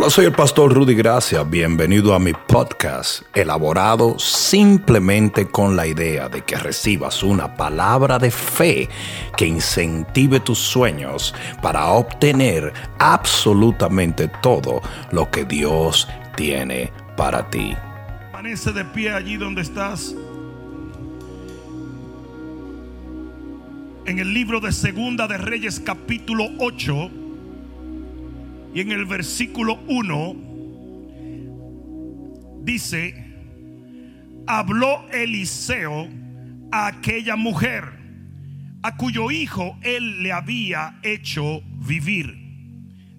Hola, soy el pastor Rudy Gracia. Bienvenido a mi podcast, elaborado simplemente con la idea de que recibas una palabra de fe que incentive tus sueños para obtener absolutamente todo lo que Dios tiene para ti. Permanece de pie allí donde estás. En el libro de Segunda de Reyes capítulo 8 y en el versículo 1 dice, habló Eliseo a aquella mujer a cuyo hijo él le había hecho vivir,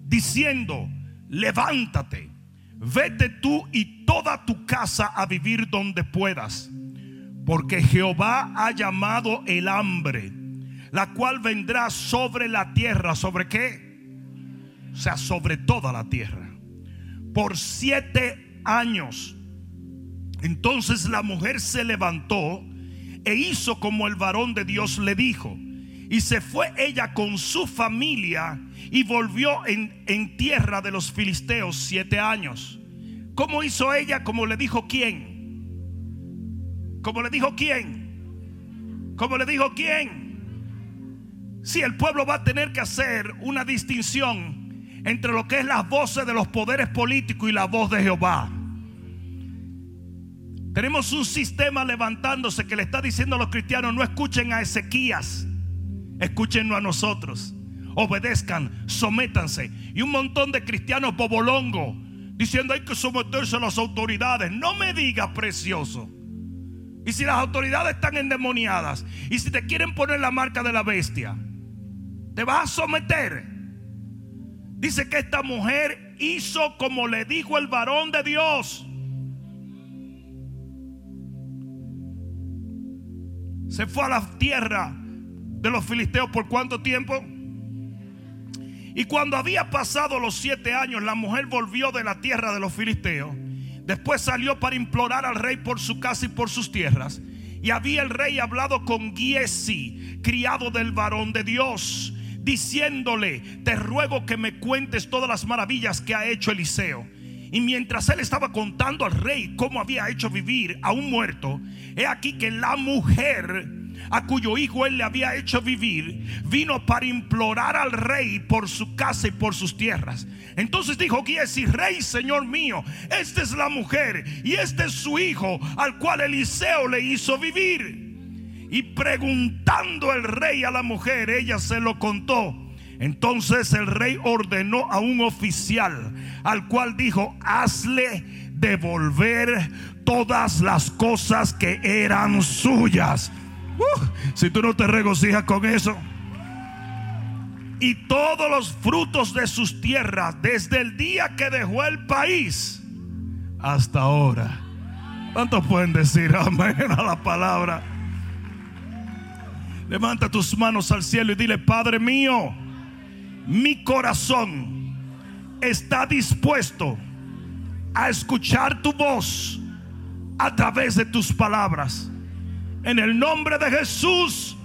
diciendo, levántate, vete tú y toda tu casa a vivir donde puedas, porque Jehová ha llamado el hambre, la cual vendrá sobre la tierra, ¿sobre qué? O sea, sobre toda la tierra, por siete años. Entonces la mujer se levantó e hizo como el varón de Dios le dijo. Y se fue ella con su familia y volvió en, en tierra de los filisteos siete años. ¿Cómo hizo ella? Como le dijo quién. Como le dijo quién. Como le dijo quién. Si el pueblo va a tener que hacer una distinción entre lo que es las voces de los poderes políticos y la voz de Jehová. Tenemos un sistema levantándose que le está diciendo a los cristianos, no escuchen a Ezequías, escúchenos a nosotros, obedezcan, sométanse. Y un montón de cristianos bobolongo diciendo hay que someterse a las autoridades. No me diga precioso. Y si las autoridades están endemoniadas y si te quieren poner la marca de la bestia, te vas a someter. Dice que esta mujer hizo como le dijo el varón de Dios. Se fue a la tierra de los filisteos por cuánto tiempo? Y cuando había pasado los siete años, la mujer volvió de la tierra de los filisteos. Después salió para implorar al rey por su casa y por sus tierras. Y había el rey hablado con Giesi, criado del varón de Dios diciéndole, te ruego que me cuentes todas las maravillas que ha hecho Eliseo. Y mientras él estaba contando al rey cómo había hecho vivir a un muerto, he aquí que la mujer a cuyo hijo él le había hecho vivir, vino para implorar al rey por su casa y por sus tierras. Entonces dijo Giesi, rey, señor mío, esta es la mujer y este es su hijo al cual Eliseo le hizo vivir. Y preguntando el rey a la mujer, ella se lo contó. Entonces el rey ordenó a un oficial al cual dijo, hazle devolver todas las cosas que eran suyas. Si tú no te regocijas con eso. Y todos los frutos de sus tierras desde el día que dejó el país hasta ahora. ¿Cuántos pueden decir amén a la palabra? Levanta tus manos al cielo y dile, Padre mío, mi corazón está dispuesto a escuchar tu voz a través de tus palabras. En el nombre de Jesús,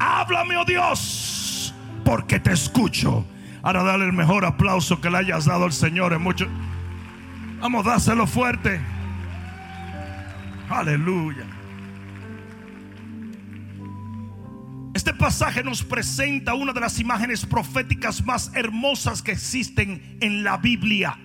háblame, oh Dios, porque te escucho. Ahora dale el mejor aplauso que le hayas dado al Señor en mucho. Vamos, dáselo fuerte. Aleluya. Este pasaje nos presenta una de las imágenes proféticas más hermosas que existen en la Biblia.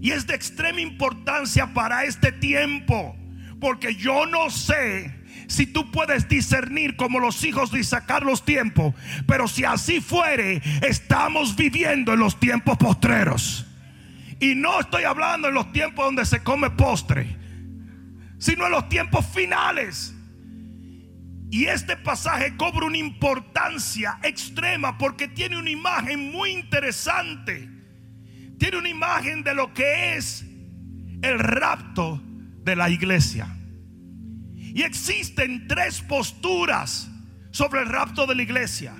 Y es de extrema importancia para este tiempo, porque yo no sé si tú puedes discernir como los hijos de sacar los tiempos, pero si así fuere, estamos viviendo en los tiempos postreros. Y no estoy hablando en los tiempos donde se come postre, sino en los tiempos finales. Y este pasaje cobra una importancia extrema porque tiene una imagen muy interesante. Tiene una imagen de lo que es el rapto de la iglesia. Y existen tres posturas sobre el rapto de la iglesia.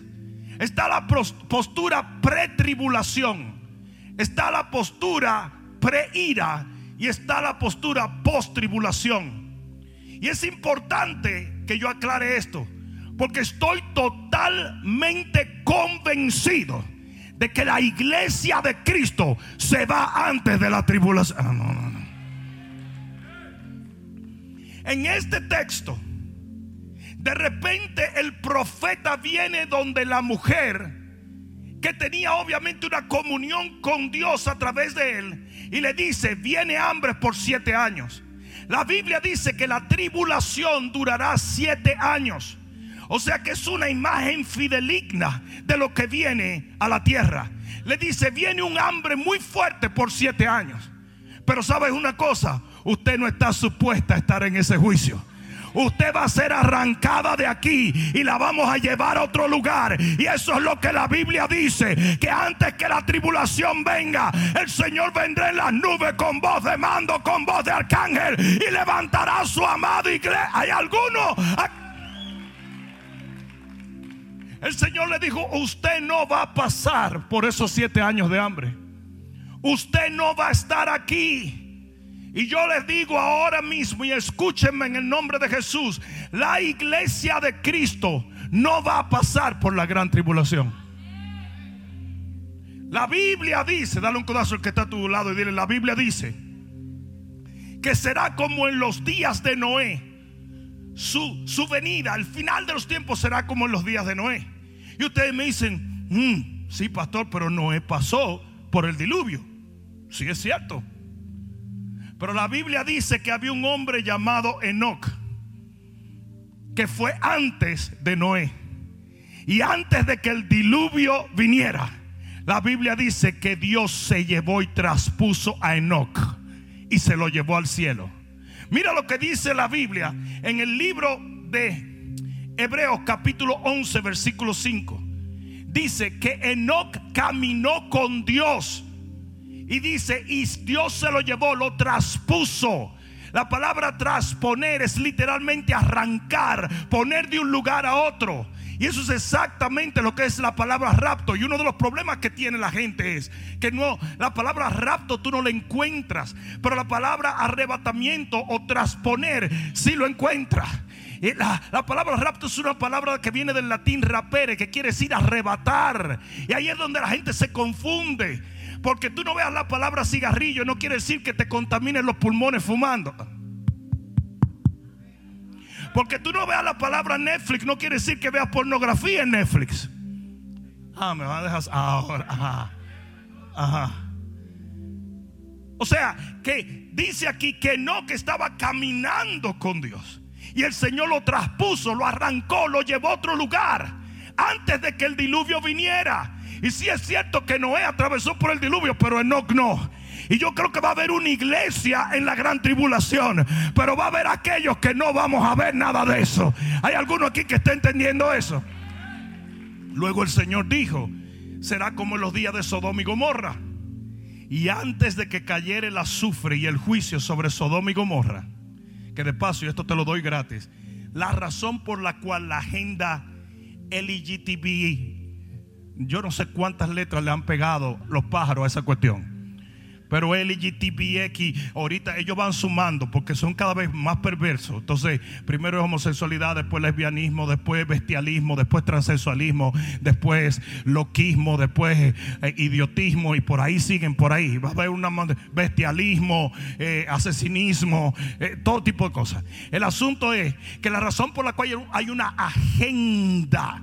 Está la postura pre-tribulación, está la postura pre-ira y está la postura post-tribulación. Y es importante que yo aclare esto, porque estoy totalmente convencido de que la iglesia de Cristo se va antes de la tribulación. Ah, no, no, no. En este texto, de repente el profeta viene donde la mujer, que tenía obviamente una comunión con Dios a través de él, y le dice, viene hambre por siete años. La Biblia dice que la tribulación durará siete años. O sea que es una imagen fideligna de lo que viene a la tierra. Le dice, viene un hambre muy fuerte por siete años. Pero sabes una cosa, usted no está supuesta a estar en ese juicio usted va a ser arrancada de aquí y la vamos a llevar a otro lugar. Y eso es lo que la Biblia dice, que antes que la tribulación venga, el Señor vendrá en las nubes con voz de mando, con voz de arcángel y levantará a su amado iglesia. ¿Hay alguno? El Señor le dijo, usted no va a pasar por esos siete años de hambre. Usted no va a estar aquí. Y yo les digo ahora mismo y escúchenme en el nombre de Jesús, la iglesia de Cristo no va a pasar por la gran tribulación. La Biblia dice, dale un codazo al que está a tu lado y dile, la Biblia dice que será como en los días de Noé. Su, su venida, al final de los tiempos será como en los días de Noé. Y ustedes me dicen, mm, sí, pastor, pero Noé pasó por el diluvio. Sí, es cierto. Pero la Biblia dice que había un hombre llamado Enoch, que fue antes de Noé. Y antes de que el diluvio viniera, la Biblia dice que Dios se llevó y traspuso a Enoch y se lo llevó al cielo. Mira lo que dice la Biblia en el libro de Hebreos capítulo 11, versículo 5. Dice que Enoch caminó con Dios. Y dice, y Dios se lo llevó, lo traspuso. La palabra trasponer es literalmente arrancar, poner de un lugar a otro. Y eso es exactamente lo que es la palabra rapto. Y uno de los problemas que tiene la gente es que no, la palabra rapto tú no la encuentras, pero la palabra arrebatamiento o trasponer sí lo encuentras. La, la, palabra rapto es una palabra que viene del latín rapere, que quiere decir arrebatar. Y ahí es donde la gente se confunde. Porque tú no veas la palabra cigarrillo, no quiere decir que te contamines los pulmones fumando. Porque tú no veas la palabra Netflix, no quiere decir que veas pornografía en Netflix. Ah, me va a dejar ahora. Ajá. Ajá. O sea, que dice aquí que no, que estaba caminando con Dios. Y el Señor lo traspuso, lo arrancó, lo llevó a otro lugar. Antes de que el diluvio viniera. Y si es cierto que Noé atravesó por el diluvio, pero Enoch no. Y yo creo que va a haber una iglesia en la gran tribulación. Pero va a haber aquellos que no vamos a ver nada de eso. ¿Hay alguno aquí que está entendiendo eso? Luego el Señor dijo, será como en los días de Sodoma y Gomorra. Y antes de que cayera el azufre y el juicio sobre Sodoma y Gomorra, que de paso, y esto te lo doy gratis, la razón por la cual la agenda LGTB, yo no sé cuántas letras le han pegado los pájaros a esa cuestión. Pero LGTBX, ahorita ellos van sumando porque son cada vez más perversos. Entonces, primero es homosexualidad, después lesbianismo, después bestialismo, después transexualismo, después loquismo, después eh, idiotismo y por ahí siguen, por ahí. Va a haber un bestialismo, eh, asesinismo, eh, todo tipo de cosas. El asunto es que la razón por la cual hay una agenda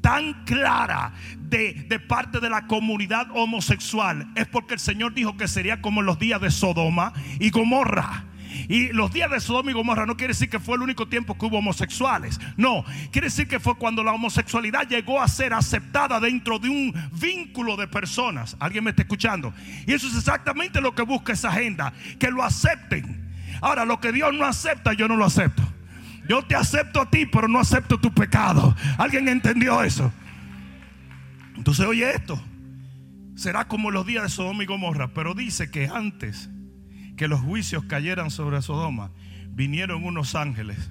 tan clara de, parte de la comunidad homosexual es porque el Señor dijo que sería como en los días de Sodoma y Gomorra. Y los días de Sodoma y Gomorra no quiere decir que fue el único tiempo que hubo homosexuales. No, quiere decir que fue cuando la homosexualidad llegó a ser aceptada dentro de un vínculo de personas. ¿Alguien me está escuchando? Y eso es exactamente lo que busca esa agenda, que lo acepten. Ahora, lo que Dios no acepta, yo no lo acepto. Yo te acepto a ti, pero no acepto tu pecado. ¿Alguien entendió eso? Entonces, oye esto. Será como los días de Sodoma y Gomorra, pero dice que antes que los juicios cayeran sobre Sodoma, vinieron unos ángeles,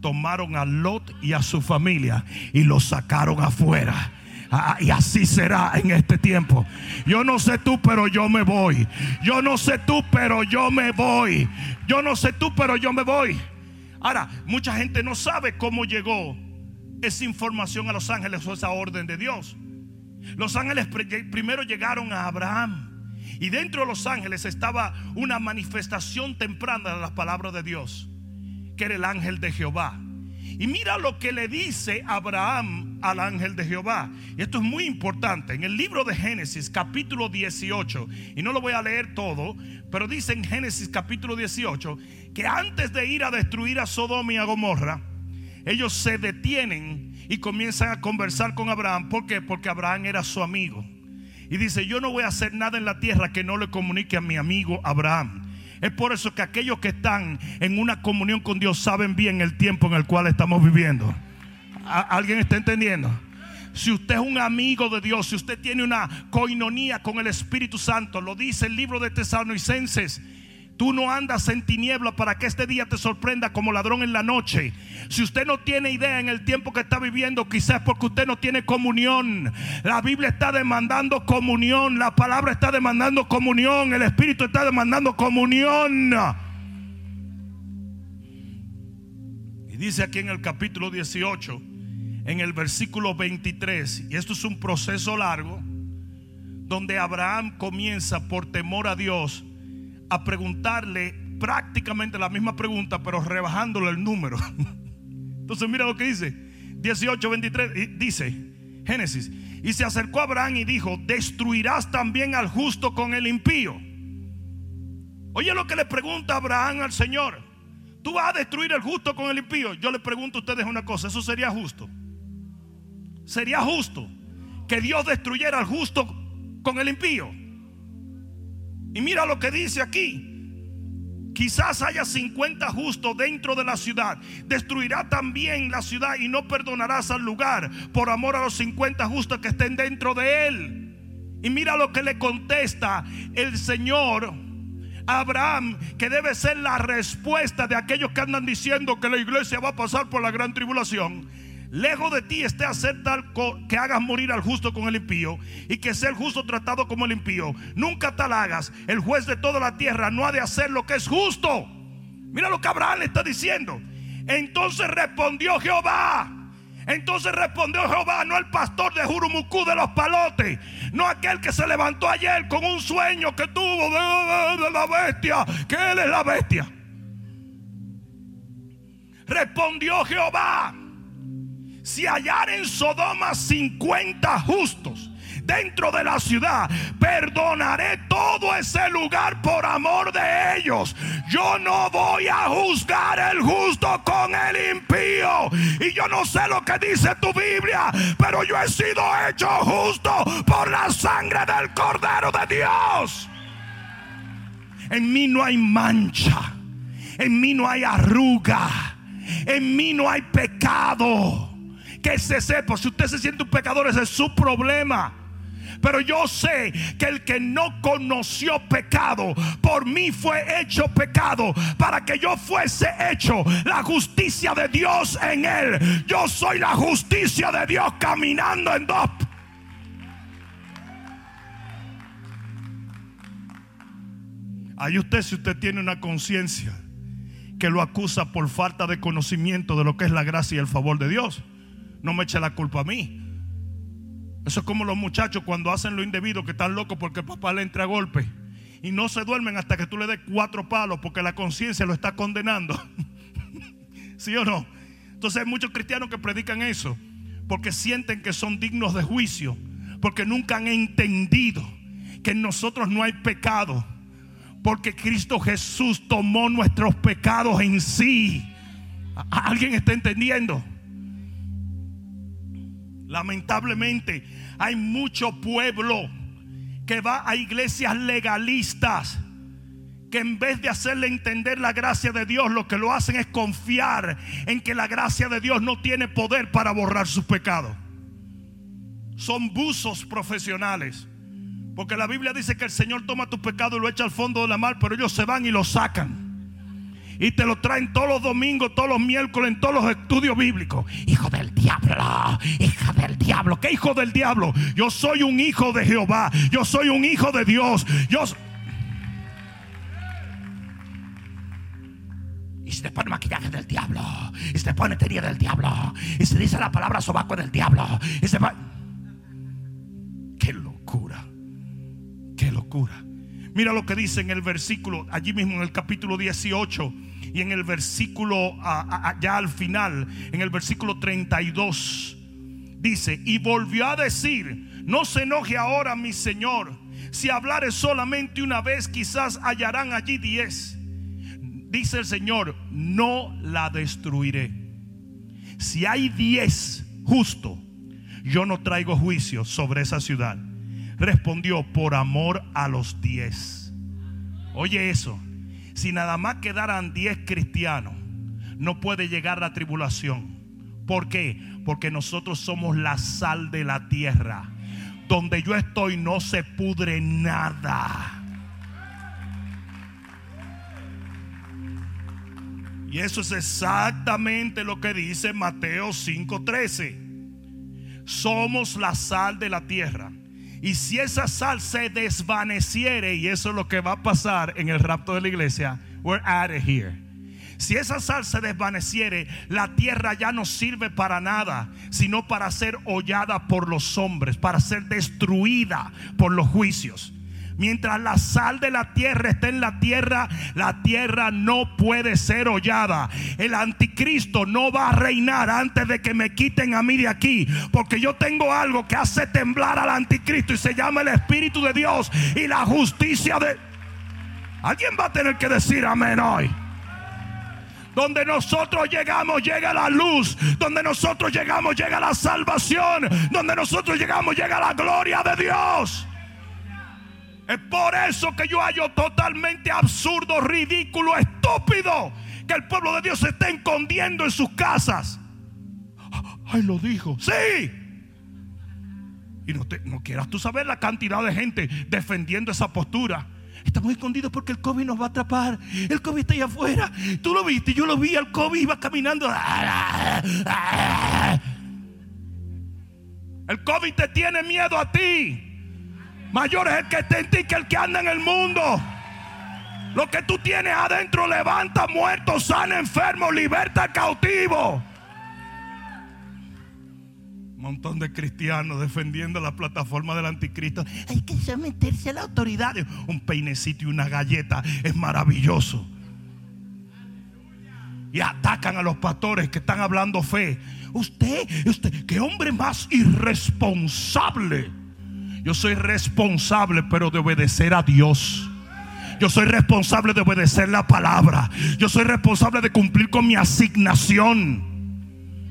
tomaron a Lot y a su familia y los sacaron afuera. Ah, y así será en este tiempo. Yo no sé tú, pero yo me voy. Yo no sé tú, pero yo me voy. Yo no sé tú, pero yo me voy. Ahora, mucha gente no sabe cómo llegó esa información a los ángeles o esa orden de Dios. Los ángeles primero llegaron a Abraham. Y dentro de los ángeles estaba una manifestación temprana de las palabras de Dios, que era el ángel de Jehová. Y mira lo que le dice Abraham al ángel de Jehová. Y esto es muy importante. En el libro de Génesis capítulo 18, y no lo voy a leer todo, pero dice en Génesis capítulo 18 que antes de ir a destruir a Sodoma y a Gomorra, ellos se detienen y comienzan a conversar con Abraham. ¿Por qué? Porque Abraham era su amigo. Y dice, yo no voy a hacer nada en la tierra que no le comunique a mi amigo Abraham. Es por eso que aquellos que están en una comunión con Dios saben bien el tiempo en el cual estamos viviendo. ¿Alguien está entendiendo? Si usted es un amigo de Dios, si usted tiene una coinonía con el Espíritu Santo, lo dice el libro de Tesalonicenses Tú no andas en tiniebla para que este día te sorprenda como ladrón en la noche. Si usted no tiene idea en el tiempo que está viviendo, quizás porque usted no tiene comunión. La Biblia está demandando comunión, la palabra está demandando comunión, el Espíritu está demandando comunión. Y dice aquí en el capítulo 18, en el versículo 23, y esto es un proceso largo, donde Abraham comienza por temor a Dios a preguntarle prácticamente la misma pregunta, pero rebajándole el número. Entonces mira lo que dice. 18, 23, dice Génesis. Y se acercó a Abraham y dijo, destruirás también al justo con el impío. Oye lo que le pregunta Abraham al Señor. ¿Tú vas a destruir al justo con el impío? Yo le pregunto a ustedes una cosa, ¿eso sería justo? ¿Sería justo que Dios destruyera al justo con el impío? Y mira lo que dice aquí. Quizás haya 50 justos dentro de la ciudad. Destruirá también la ciudad y no perdonarás al lugar por amor a los 50 justos que estén dentro de él. Y mira lo que le contesta el Señor a Abraham, que debe ser la respuesta de aquellos que andan diciendo que la iglesia va a pasar por la gran tribulación. Lejos de ti esté hacer tal que hagas morir al justo con el impío y que sea el justo tratado como el impío. Nunca tal hagas. El juez de toda la tierra no ha de hacer lo que es justo. Mira lo que Abraham le está diciendo. Entonces respondió Jehová. Entonces respondió Jehová, no el pastor de Jurumucú de los palotes, no aquel que se levantó ayer con un sueño que tuvo de, de la bestia, que él es la bestia. Respondió Jehová si hallar en Sodoma 50 justos dentro de la ciudad, perdonaré todo ese lugar por amor de ellos. Yo no voy a juzgar el justo con el impío. Y yo no sé lo que dice tu Biblia, pero yo he sido hecho justo por la sangre del Cordero de Dios. En mí no hay mancha, en mí no hay arruga, en mí no hay pecado que se sepa. Si usted se siente un pecador, ese es su problema. Pero yo sé que el que no conoció pecado, por mí fue hecho pecado para que yo fuese hecho la justicia de Dios en él. Yo soy la justicia de Dios caminando en dos. Ahí usted, si usted tiene una conciencia que lo acusa por falta de conocimiento de lo que es la gracia y el favor de Dios no me eche la culpa a mí. Eso es como los muchachos cuando hacen lo indebido, que están locos porque el papá le entra a golpe. Y no se duermen hasta que tú le des cuatro palos porque la conciencia lo está condenando. ¿Sí o no? Entonces hay muchos cristianos que predican eso porque sienten que son dignos de juicio, porque nunca han entendido que en nosotros no hay pecado, porque Cristo Jesús tomó nuestros pecados en sí. ¿Alguien está entendiendo? Lamentablemente hay mucho pueblo que va a iglesias legalistas que en vez de hacerle entender la gracia de Dios, lo que lo hacen es confiar en que la gracia de Dios no tiene poder para borrar sus pecados. Son buzos profesionales. Porque la Biblia dice que el Señor toma tu pecado y lo echa al fondo de la mar, pero ellos se van y lo sacan y te lo traen todos los domingos, todos los miércoles, en todos los estudios bíblicos. Hijo del diablo, hija del diablo. ¿Qué hijo del diablo? Yo soy un hijo de Jehová. Yo soy un hijo de Dios. Y se te pone maquillaje del diablo. Y se te pone teoría del diablo. Y se dice la palabra sobaco del diablo. Y se va... Qué locura. Qué locura. Mira lo que dice en el versículo, allí mismo en el capítulo 18 y en el versículo, ya al final, en el versículo 32, dice, y volvió a decir, no se enoje ahora mi Señor, si hablare solamente una vez, quizás hallarán allí diez. Dice el Señor, no la destruiré. Si hay diez justo, yo no traigo juicio sobre esa ciudad respondió, por amor a los diez. Oye eso, si nada más quedaran diez cristianos, no puede llegar la tribulación. ¿Por qué? Porque nosotros somos la sal de la tierra. Donde yo estoy no se pudre nada. Y eso es exactamente lo que dice Mateo 5:13. Somos la sal de la tierra. Y si esa sal se desvaneciere, y eso es lo que va a pasar en el rapto de la iglesia, we're out of here. Si esa sal se desvaneciere, la tierra ya no sirve para nada, sino para ser hollada por los hombres, para ser destruida por los juicios. Mientras la sal de la tierra está en la tierra, la tierra no puede ser hollada. El anticristo no va a reinar antes de que me quiten a mí de aquí. Porque yo tengo algo que hace temblar al anticristo y se llama el Espíritu de Dios y la justicia de... Alguien va a tener que decir amén hoy. Donde nosotros llegamos llega la luz. Donde nosotros llegamos llega la salvación. Donde nosotros llegamos llega la gloria de Dios. Es por eso que yo hallo totalmente absurdo, ridículo, estúpido que el pueblo de Dios se esté escondiendo en sus casas. Ay, lo dijo. Sí. Y no, te, no quieras tú saber la cantidad de gente defendiendo esa postura. Estamos escondidos porque el COVID nos va a atrapar. El COVID está ahí afuera. Tú lo viste, yo lo vi. El COVID iba caminando. El COVID te tiene miedo a ti. Mayor es el que está en ti que el que anda en el mundo. Lo que tú tienes adentro levanta muertos, sana enfermos, liberta cautivo. Montón de cristianos defendiendo la plataforma del anticristo. Hay que someterse a la autoridad. Un peinecito y una galleta es maravilloso. Y atacan a los pastores que están hablando fe. Usted, usted, qué hombre más irresponsable. Yo soy responsable, pero de obedecer a Dios. Yo soy responsable de obedecer la palabra. Yo soy responsable de cumplir con mi asignación.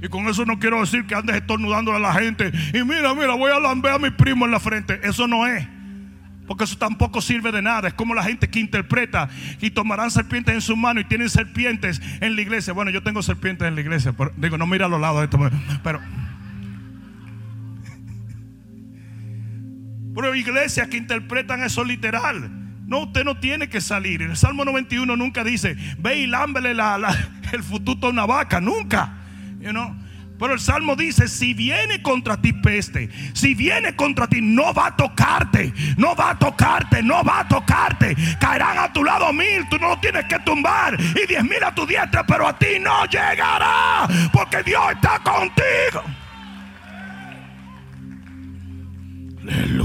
Y con eso no quiero decir que andes estornudando a la gente. Y mira, mira, voy a lamber a mi primo en la frente. Eso no es. Porque eso tampoco sirve de nada. Es como la gente que interpreta y tomarán serpientes en su mano y tienen serpientes en la iglesia. Bueno, yo tengo serpientes en la iglesia. Digo, no mira a los lados de esto. Pero Pero iglesias que interpretan eso literal. No, usted no tiene que salir. El Salmo 91 nunca dice, ve y lámbele el fututo a una vaca. Nunca. Pero el Salmo dice, si viene contra ti peste, si viene contra ti, no va a tocarte, no va a tocarte, no va a tocarte. Caerán a tu lado mil, tú no lo tienes que tumbar. Y diez mil a tu diestra, pero a ti no llegará, porque Dios está contigo. Aleluya.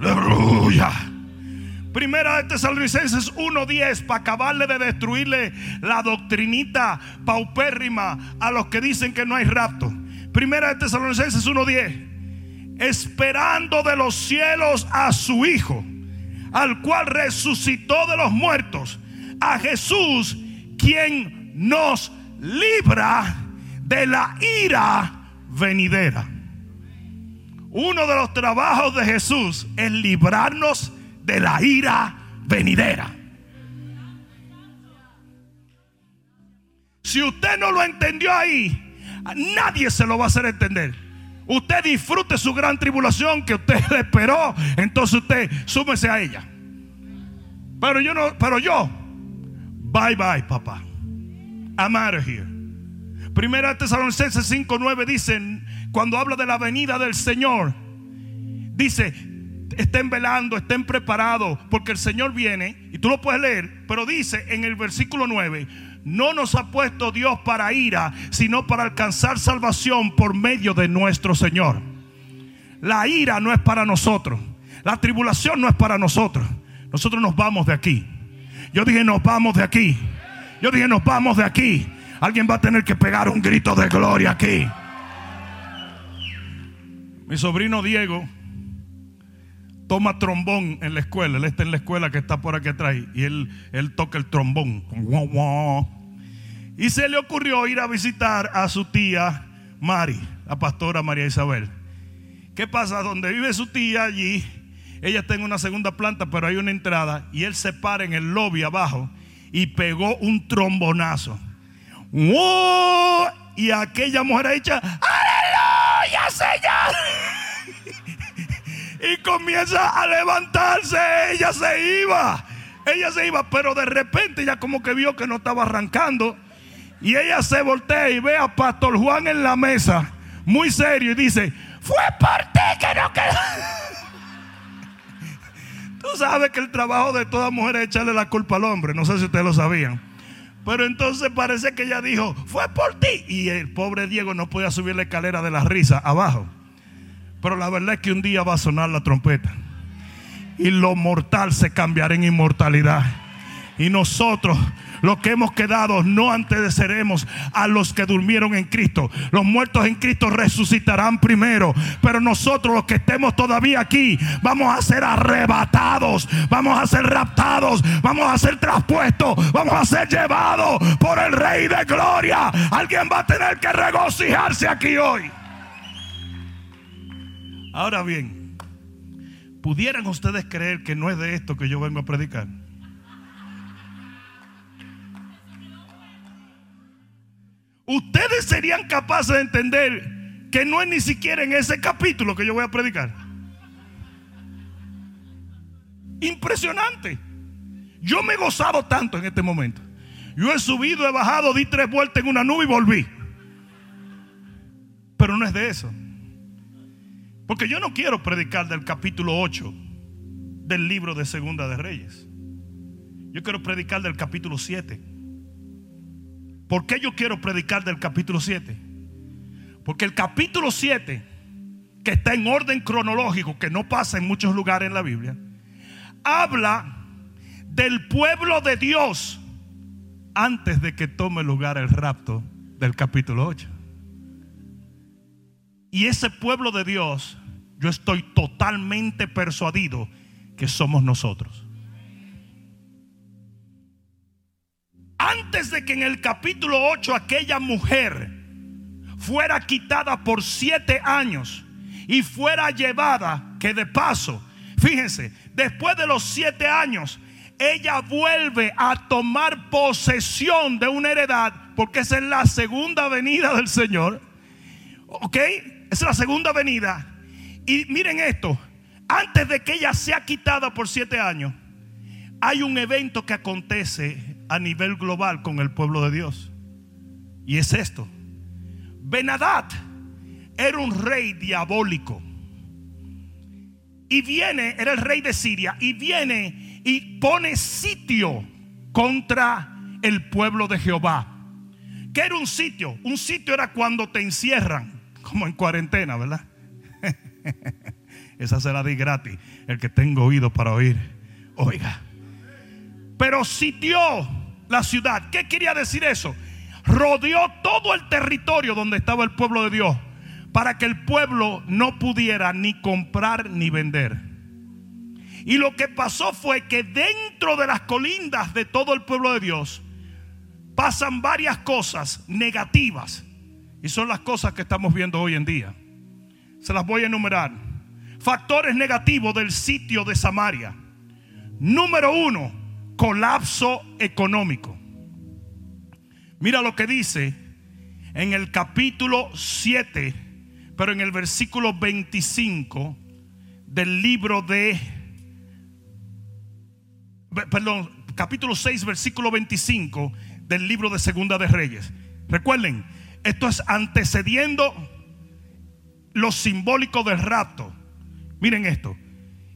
Aleluya. Primera de Tesalonicenses 1:10 para acabarle de destruirle la doctrinita paupérrima a los que dicen que no hay rapto. Primera de Tesalonicenses 1:10. Esperando de los cielos a su Hijo, al cual resucitó de los muertos, a Jesús, quien nos libra de la ira venidera. Uno de los trabajos de Jesús es librarnos de la ira venidera. Si usted no lo entendió ahí, nadie se lo va a hacer entender. Usted disfrute su gran tribulación que usted le esperó, entonces usted súmese a ella. Pero yo no, pero yo, bye bye, papá. I'm out of here. Primera Tesalonicenses 5:9 dicen, cuando habla de la venida del Señor, dice, estén velando, estén preparados, porque el Señor viene, y tú lo puedes leer, pero dice en el versículo 9, no nos ha puesto Dios para ira, sino para alcanzar salvación por medio de nuestro Señor. la ira no es para nosotros. La tribulación no es para nosotros. Nosotros nos vamos de aquí. Yo dije, nos vamos de aquí. Yo dije, nos vamos de aquí. Alguien va a tener que pegar un grito de gloria aquí. Mi sobrino Diego toma trombón en la escuela. Él está en la escuela que está por aquí atrás y él, él toca el trombón. Y se le ocurrió ir a visitar a su tía Mari, la pastora María Isabel. ¿Qué pasa? Donde vive su tía allí, ella está en una segunda planta, pero hay una entrada y él se para en el lobby abajo y pegó un trombonazo. Y aquella mujer ha dicho, aleluya, Y comienza a levantarse, ella se iba. Ella se iba, pero de repente ya como que vio que no estaba arrancando. Y ella se voltea y ve a Pastor Juan en la mesa, muy serio, y dice, fue por ti que no quedó. Tú sabes que el trabajo de toda mujer es echarle la culpa al hombre. No sé si ustedes lo sabían. Pero entonces parece que ella dijo, fue por ti. Y el pobre Diego no podía subir la escalera de la risa abajo. Pero la verdad es que un día va a sonar la trompeta. Y lo mortal se cambiará en inmortalidad. Y nosotros los que hemos quedado no antecederemos a los que durmieron en Cristo. Los muertos en Cristo resucitarán primero. Pero nosotros los que estemos todavía aquí vamos a ser arrebatados. Vamos a ser raptados. Vamos a ser traspuestos. Vamos a ser llevados por el Rey de Gloria. Alguien va a tener que regocijarse aquí hoy. Ahora bien, ¿pudieran ustedes creer que no es de esto que yo vengo a predicar? Ustedes serían capaces de entender que no es ni siquiera en ese capítulo que yo voy a predicar. Impresionante. Yo me he gozado tanto en este momento. Yo he subido, he bajado, di tres vueltas en una nube y volví. Pero no es de eso. Porque yo no quiero predicar del capítulo 8 del libro de Segunda de Reyes. Yo quiero predicar del capítulo 7. ¿Por qué yo quiero predicar del capítulo 7? Porque el capítulo 7, que está en orden cronológico, que no pasa en muchos lugares en la Biblia, habla del pueblo de Dios antes de que tome lugar el rapto del capítulo 8. Y ese pueblo de Dios, yo estoy totalmente persuadido que somos nosotros. Antes de que en el capítulo 8 aquella mujer fuera quitada por siete años y fuera llevada, que de paso, fíjense, después de los siete años, ella vuelve a tomar posesión de una heredad, porque esa es la segunda venida del Señor. ¿Ok? Es la segunda venida. Y miren esto, antes de que ella sea quitada por siete años, hay un evento que acontece a nivel global con el pueblo de Dios. Y es esto. Benadad era un rey diabólico. Y viene, era el rey de Siria, y viene y pone sitio contra el pueblo de Jehová. ¿Qué era un sitio? Un sitio era cuando te encierran, como en cuarentena, ¿verdad? Esa será de gratis. El que tenga oído para oír, oiga pero sitió la ciudad. ¿Qué quería decir eso? Rodeó todo el territorio donde estaba el pueblo de Dios para que el pueblo no pudiera ni comprar ni vender. Y lo que pasó fue que dentro de las colindas de todo el pueblo de Dios pasan varias cosas negativas. Y son las cosas que estamos viendo hoy en día. Se las voy a enumerar. Factores negativos del sitio de Samaria. Número uno, colapso económico. Mira lo que dice en el capítulo 7, pero en el versículo 25 del libro de, perdón, capítulo 6, versículo 25 del libro de Segunda de Reyes. Recuerden, esto es antecediendo lo simbólico del rapto. Miren esto.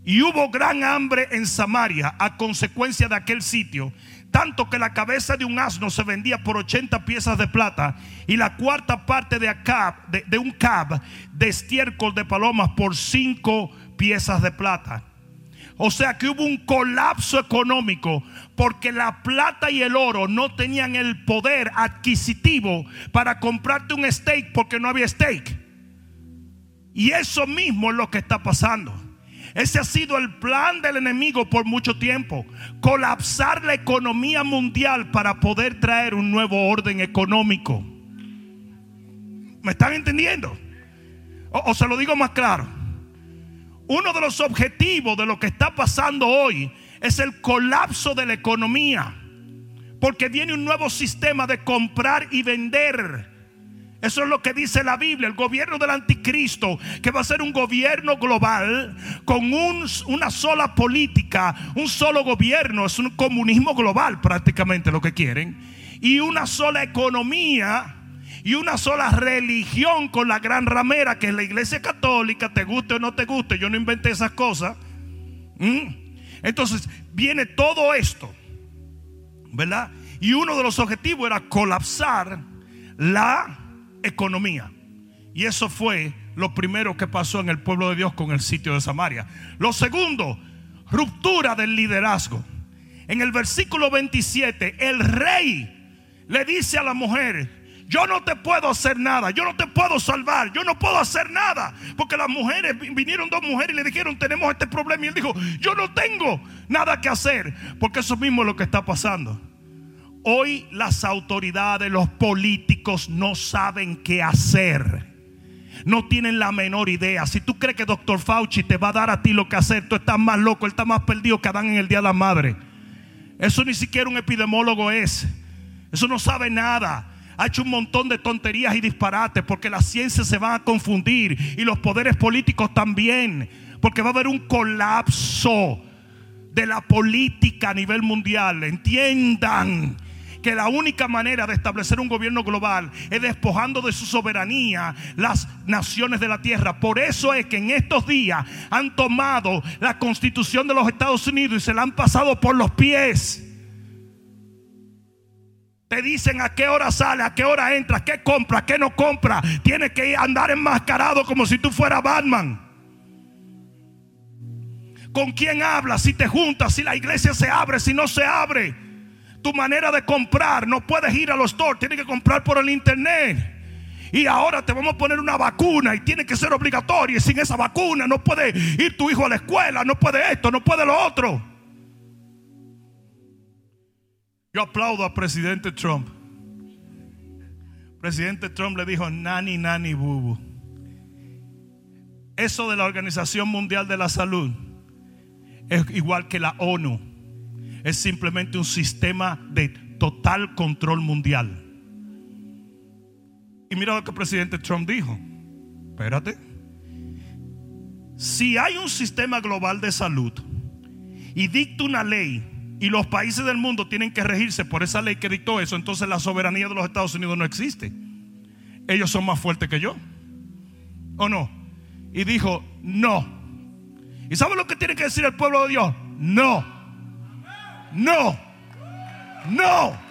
Y hubo gran hambre en Samaria a consecuencia de aquel sitio, tanto que la cabeza de un asno se vendía por 80 piezas de plata y la cuarta parte de, un cab de estiércol de palomas por 5 piezas de plata. O sea que hubo un colapso económico porque la plata y el oro no tenían el poder adquisitivo para comprarte un steak porque no había steak. Y eso mismo es lo que está pasando. Ese ha sido el plan del enemigo por mucho tiempo. Colapsar la economía mundial para poder traer un nuevo orden económico. ¿Me están entendiendo? O, se lo digo más claro. Uno de los objetivos de lo que está pasando hoy es el colapso de la economía. Porque viene un nuevo sistema de comprar y vender. Eso es lo que dice la Biblia, el gobierno del anticristo, que va a ser un gobierno global con una sola política, un solo gobierno, es un comunismo global prácticamente lo que quieren, y una sola economía y una sola religión con la gran ramera que es la iglesia católica, te guste o no te guste, yo no inventé esas cosas. Entonces viene todo esto, ¿verdad? Y uno de los objetivos era colapsar la economía. Y eso fue lo primero que pasó en el pueblo de Dios con el sitio de Samaria. Lo segundo, ruptura del liderazgo. En el versículo 27, el rey le dice a la mujer, yo no te puedo hacer nada, yo no te puedo salvar, yo no puedo hacer nada. Porque las mujeres, vinieron dos mujeres y le dijeron, tenemos este problema. Y él dijo, yo no tengo nada que hacer. Porque eso mismo es lo que está pasando. Hoy las autoridades, los políticos no saben qué hacer. No tienen la menor idea. Si tú crees que doctor Fauci te va a dar a ti lo que hacer, tú estás más loco, él está más perdido que Adán en el día de la madre. Eso ni siquiera un epidemólogo es. Eso no sabe nada ha hecho un montón de tonterías y disparates porque la ciencia se va a confundir y los poderes políticos también, porque va a haber un colapso de la política a nivel mundial. Entiendan que la única manera de establecer un gobierno global es despojando de su soberanía las naciones de la tierra. Por eso es que en estos días han tomado la constitución de los Estados Unidos y se la han pasado por los pies. Te dicen a qué hora sale, a qué hora entra, qué compra, qué no compra. Tienes que andar enmascarado como si tú fueras Batman. ¿Con quién hablas? Si te juntas, si la iglesia se abre, si no se abre. Tu manera de comprar, no puedes ir a los stores, tienes que comprar por el internet. Y ahora te vamos a poner una vacuna y tiene que ser obligatoria. Y sin esa vacuna no puede ir tu hijo a la escuela, no puede esto, no puede lo otro. Yo aplaudo al presidente Trump. Presidente Trump le dijo nani, nani, bubu. Eso de la Organización Mundial de la Salud es igual que la ONU. Es simplemente un sistema de total control mundial. Y mira lo que el presidente Trump dijo. Espérate. Si hay un sistema global de salud y dicta una ley y los países del mundo tienen que regirse por esa ley que dictó eso, entonces la soberanía de los Estados Unidos no existe. Ellos son más fuertes que yo. ¿O no? Y dijo, no. ¿Y sabe lo que tiene que decir el pueblo de Dios? No. No. No.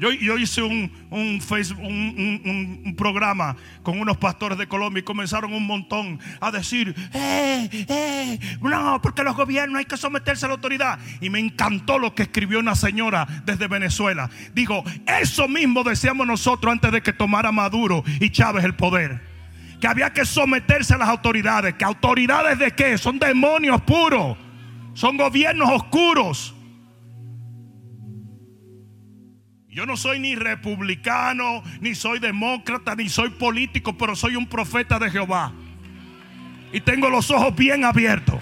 Yo, hice un, un, Facebook, un, programa con unos pastores de Colombia y comenzaron un montón a decir, eh, eh, no, porque los gobiernos hay que someterse a la autoridad. Y me encantó lo que escribió una señora desde Venezuela. Dijo, eso mismo decíamos nosotros antes de que tomara Maduro y Chávez el poder. Que había que someterse a las autoridades. ¿Que autoridades de qué? Son demonios puros. Son gobiernos oscuros. Yo no soy ni republicano, ni soy demócrata, ni soy político, pero soy un profeta de Jehová. Y tengo los ojos bien abiertos.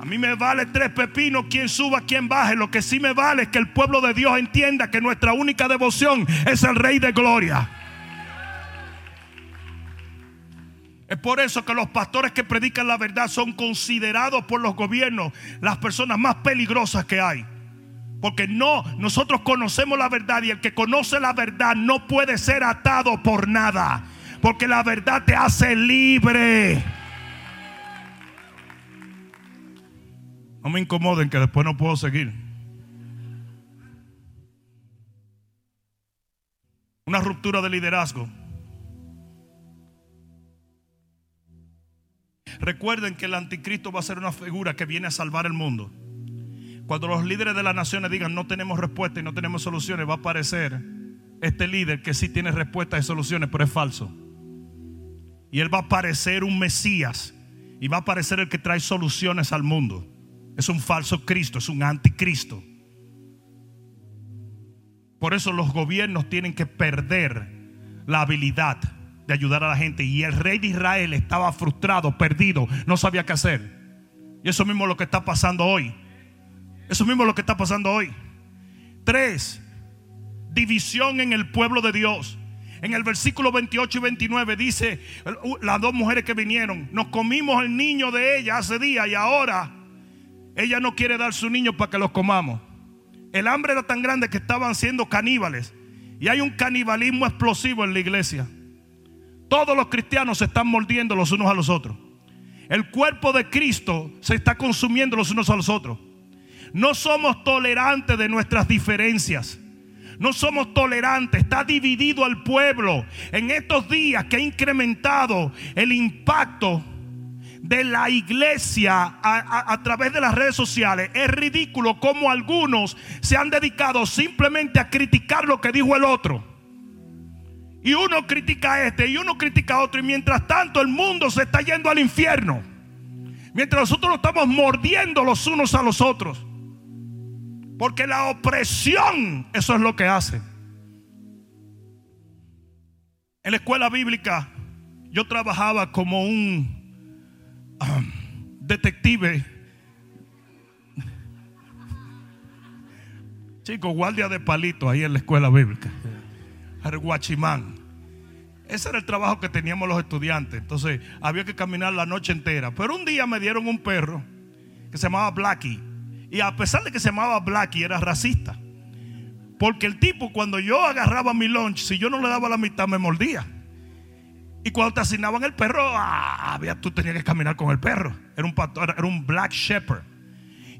A mí me vale tres pepinos quien suba, quien baje. Lo que sí me vale es que el pueblo de Dios entienda que nuestra única devoción es el Rey de Gloria. Es por eso que los pastores que predican la verdad son considerados por los gobiernos las personas más peligrosas que hay. Porque no, nosotros conocemos la verdad y el que conoce la verdad no puede ser atado por nada. Porque la verdad te hace libre. No me incomoden que después no puedo seguir. Una ruptura de liderazgo. Recuerden que el anticristo va a ser una figura que viene a salvar el mundo. Cuando los líderes de las naciones digan no tenemos respuesta y no tenemos soluciones, va a aparecer este líder que sí tiene respuestas y soluciones, pero es falso. Y él va a parecer un Mesías y va a parecer el que trae soluciones al mundo. Es un falso Cristo, es un anticristo. Por eso los gobiernos tienen que perder la habilidad de ayudar a la gente. Y el rey de Israel estaba frustrado, perdido, no sabía qué hacer. Y eso mismo es lo que está pasando hoy. Eso mismo es lo que está pasando hoy. Tres, división en el pueblo de Dios. En el versículo 28 y 29 dice, las dos mujeres que vinieron, nos comimos el niño de ella hace días y ahora ella no quiere dar su niño para que los comamos. El hambre era tan grande que estaban siendo caníbales. Y hay un canibalismo explosivo en la iglesia. Todos los cristianos se están mordiendo los unos a los otros. El cuerpo de Cristo se está consumiendo los unos a los otros. No somos tolerantes de nuestras diferencias. No somos tolerantes. Está dividido al pueblo. En estos días que ha incrementado el impacto de la iglesia a, través de las redes sociales, es ridículo como algunos se han dedicado simplemente a criticar lo que dijo el otro. Y uno critica a este y uno critica a otro. Y mientras tanto el mundo se está yendo al infierno. Mientras nosotros lo estamos mordiendo los unos a los otros. Porque la opresión, eso es lo que hace. En la escuela bíblica yo trabajaba como un detective. Chico, guardia de palito ahí en la escuela bíblica. El. Ese era el trabajo que teníamos los estudiantes. Entonces había que caminar la noche entera. Pero un día me dieron un perro que se llamaba Blackie. Y a pesar de que se llamaba Blackie, era racista. Porque el tipo, cuando yo agarraba mi lunch, si yo no le daba la mitad, me mordía. Y cuando te asignaban el perro, ah, tú tenías que caminar con el perro. Era un, era un black shepherd.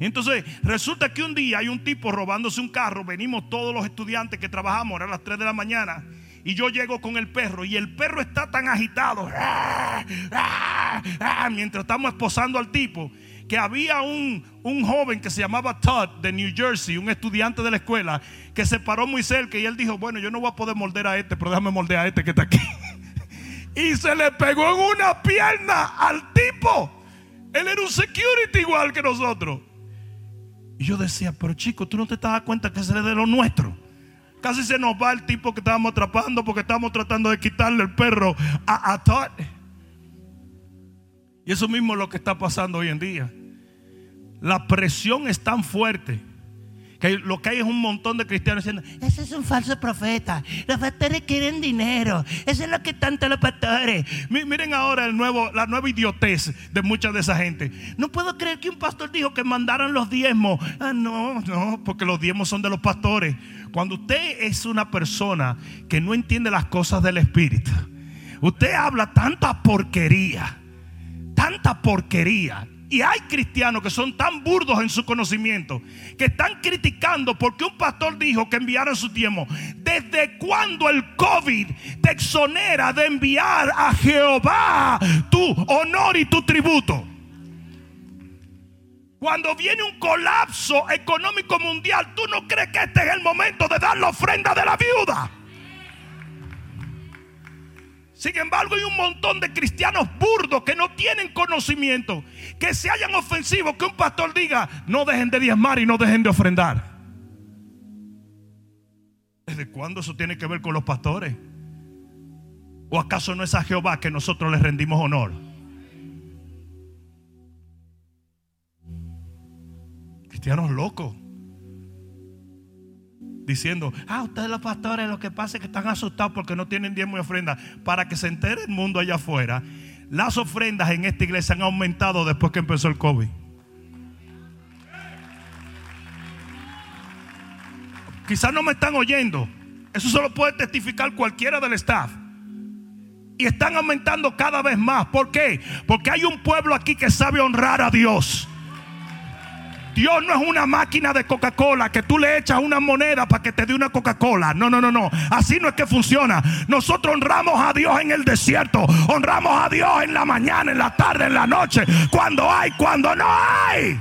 Y entonces resulta que un día hay un tipo robándose un carro. Venimos todos los estudiantes que trabajamos, eran las 3 de la mañana. Y yo llego con el perro y el perro está tan agitado. Mientras estamos esposando al tipo. Que había un, un joven que se llamaba Todd de New Jersey, un estudiante de la escuela, que se paró muy cerca y él dijo, bueno, yo no voy a poder morder a este, pero déjame morder a este que está aquí. y se le pegó en una pierna al tipo. Él era un security igual que nosotros. Y yo decía, pero chico, tú no te das cuenta que ese es de lo nuestro. Casi se nos va el tipo que estábamos atrapando porque estábamos tratando de quitarle el perro a, a Todd. Y eso mismo es lo que está pasando hoy en día. La presión es tan fuerte lo que hay es un montón de cristianos diciendo, ese es un falso profeta. Los pastores quieren dinero. Eso es lo que tanto los pastores. Miren ahora el nuevo, la nueva idiotez de mucha de esa gente. No puedo creer que un pastor dijo que mandaran los diezmos. Ah, no, no, porque los diezmos son de los pastores. Cuando usted es una persona que no entiende las cosas del Espíritu, usted habla tanta porquería, tanta porquería y hay cristianos que son tan burdos en su conocimiento que están criticando porque un pastor dijo que enviaran su tiempo. ¿Desde cuándo el COVID te exonera de enviar a Jehová tu honor y tu tributo? Cuando viene un colapso económico mundial, ¿tú no crees que este es el momento de dar la ofrenda de la viuda? Sin embargo, hay un montón de cristianos burdos que no tienen conocimiento, que se hayan ofensivos, que un pastor diga, no dejen de diezmar y no dejen de ofrendar. ¿Desde cuándo eso tiene que ver con los pastores? ¿O acaso no es a Jehová que nosotros le rendimos honor? Cristianos locos diciendo, ah, ustedes los pastores lo que pasa es que están asustados porque no tienen diezmo y ofrenda. Para que se entere el mundo allá afuera, las ofrendas en esta iglesia han aumentado después que empezó el COVID. Quizás no me están oyendo. Eso solo puede testificar cualquiera del staff. Y están aumentando cada vez más. ¿Por qué? Porque hay un pueblo aquí que sabe honrar a Dios. Dios no es una máquina de Coca-Cola que tú le echas una moneda para que te dé una Coca-Cola. No, no, no, no. Así no es que funciona. Nosotros honramos a Dios en el desierto. Honramos a Dios en la mañana, en la tarde, en la noche. Cuando hay, cuando no hay.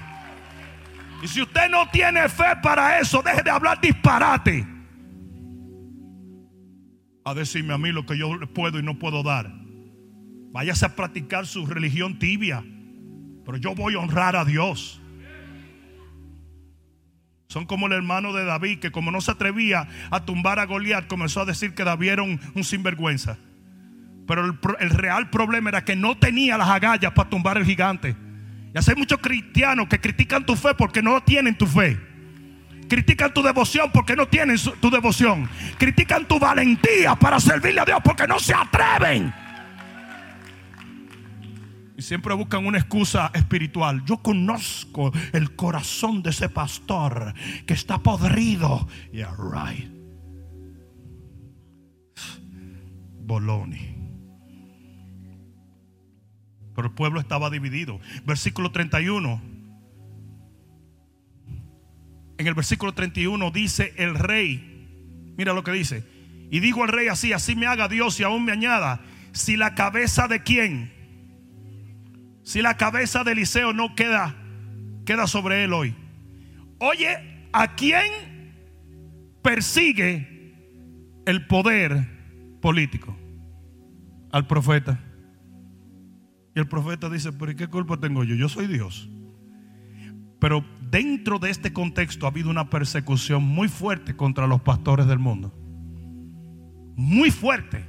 Y si usted no tiene fe para eso, deje de hablar disparate. A decirme a mí lo que yo puedo y no puedo dar. Váyase a practicar su religión tibia. Pero yo voy a honrar a Dios. Son como el hermano de David, que como no se atrevía a tumbar a Goliat, comenzó a decir que David era un, sinvergüenza. Pero el, real problema era que no tenía las agallas para tumbar el gigante. Y hay muchos cristianos que critican tu fe porque no tienen tu fe. Critican tu devoción porque no tienen tu devoción. Critican tu valentía para servirle a Dios porque no se atreven. Siempre buscan una excusa espiritual. Yo conozco el corazón de ese pastor que está podrido. Yeah, right. Boloni. Pero el pueblo estaba dividido. Versículo 31. En el versículo 31 dice el rey. Mira lo que dice. Y digo al rey así, así me haga Dios y aún me añada. Si la cabeza de quién si la cabeza de Eliseo no queda, queda sobre él hoy. Oye, ¿a quién persigue el poder político? Al profeta. Y el profeta dice, pero qué culpa tengo yo? Yo soy Dios. Pero dentro de este contexto ha habido una persecución muy fuerte contra los pastores del mundo. Muy fuerte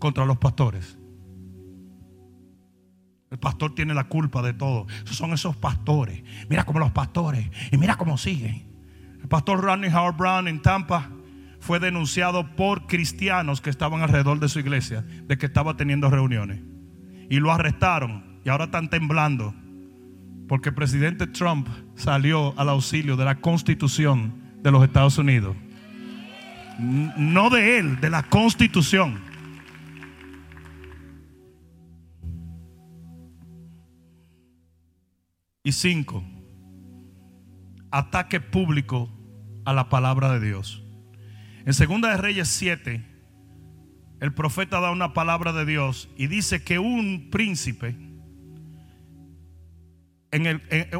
contra los pastores. El pastor tiene la culpa de todo. son esos pastores. Mira cómo los pastores. Y mira cómo siguen. El pastor Rodney Howard Brown en Tampa fue denunciado por cristianos que estaban alrededor de su iglesia de que estaba teniendo reuniones. Y lo arrestaron. Y ahora están temblando. Porque el presidente Trump salió al auxilio de la constitución de los Estados Unidos. No de él, de la constitución. Y cinco, ataque público a la palabra de Dios. En Segunda de Reyes 7, el profeta da una palabra de Dios y dice que un príncipe,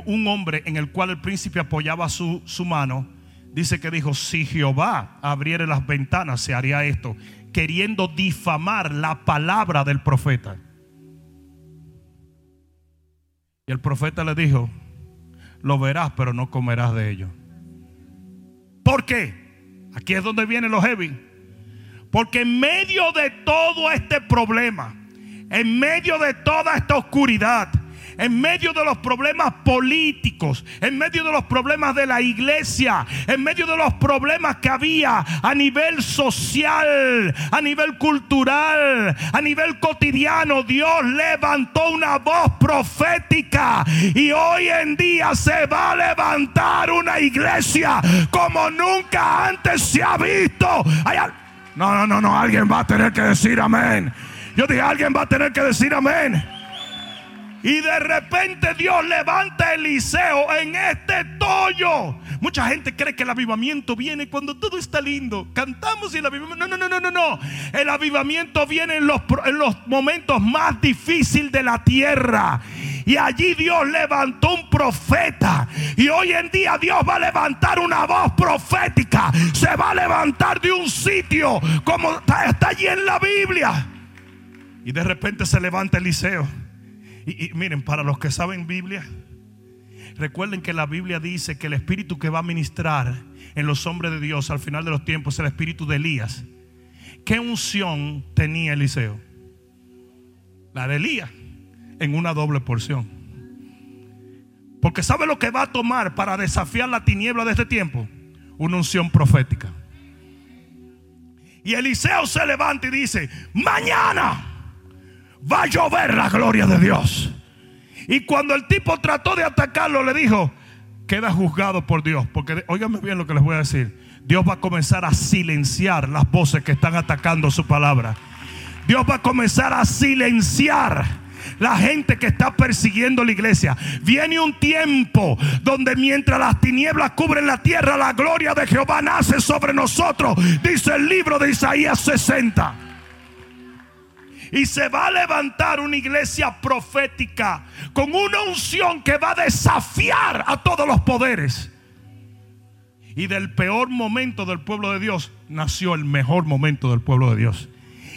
un hombre en el cual el príncipe apoyaba su, su mano, dice que dijo, si Jehová abriere las ventanas, se haría esto, queriendo difamar la palabra del profeta. Y el profeta le dijo, lo verás, pero no comerás de ello. ¿Por qué? Aquí es donde vienen los heavy. Porque en medio de todo este problema, en medio de toda esta oscuridad, en medio de los problemas políticos, en medio de los problemas de la iglesia, en medio de los problemas que había a nivel social, a nivel cultural, a nivel cotidiano, Dios levantó una voz profética y hoy en día se va a levantar una iglesia como nunca antes se ha visto. No, no, no, no, alguien va a tener que decir amén. Yo dije, alguien va a tener que decir amén. Y de repente Dios levanta a Eliseo en este tollo. Mucha gente cree que el avivamiento viene cuando todo está lindo. Cantamos y el avivamiento. No, no, no, no, no. El avivamiento viene en los, en los momentos más difíciles de la tierra. Y allí Dios levantó un profeta. Y hoy en día Dios va a levantar una voz profética. Se va a levantar de un sitio como está, está allí en la Biblia. Y de repente se levanta Eliseo. Y, miren, para los que saben Biblia, recuerden que la Biblia dice que el espíritu que va a ministrar en los hombres de Dios al final de los tiempos es el espíritu de Elías. ¿Qué unción tenía Eliseo? La de Elías, en una doble porción. Porque ¿sabe lo que va a tomar para desafiar la tiniebla de este tiempo? Una unción profética. Y Eliseo se levanta y dice, mañana va a llover la gloria de Dios. Y cuando el tipo trató de atacarlo, le dijo, queda juzgado por Dios. Porque, óigame bien lo que les voy a decir. Dios va a comenzar a silenciar las voces que están atacando su palabra. Dios va a comenzar a silenciar la gente que está persiguiendo la iglesia. Viene un tiempo donde mientras las tinieblas cubren la tierra, la gloria de Jehová nace sobre nosotros, dice el libro de Isaías 60. Y se va a levantar una iglesia profética con una unción que va a desafiar a todos los poderes. Y del peor momento del pueblo de Dios nació el mejor momento del pueblo de Dios.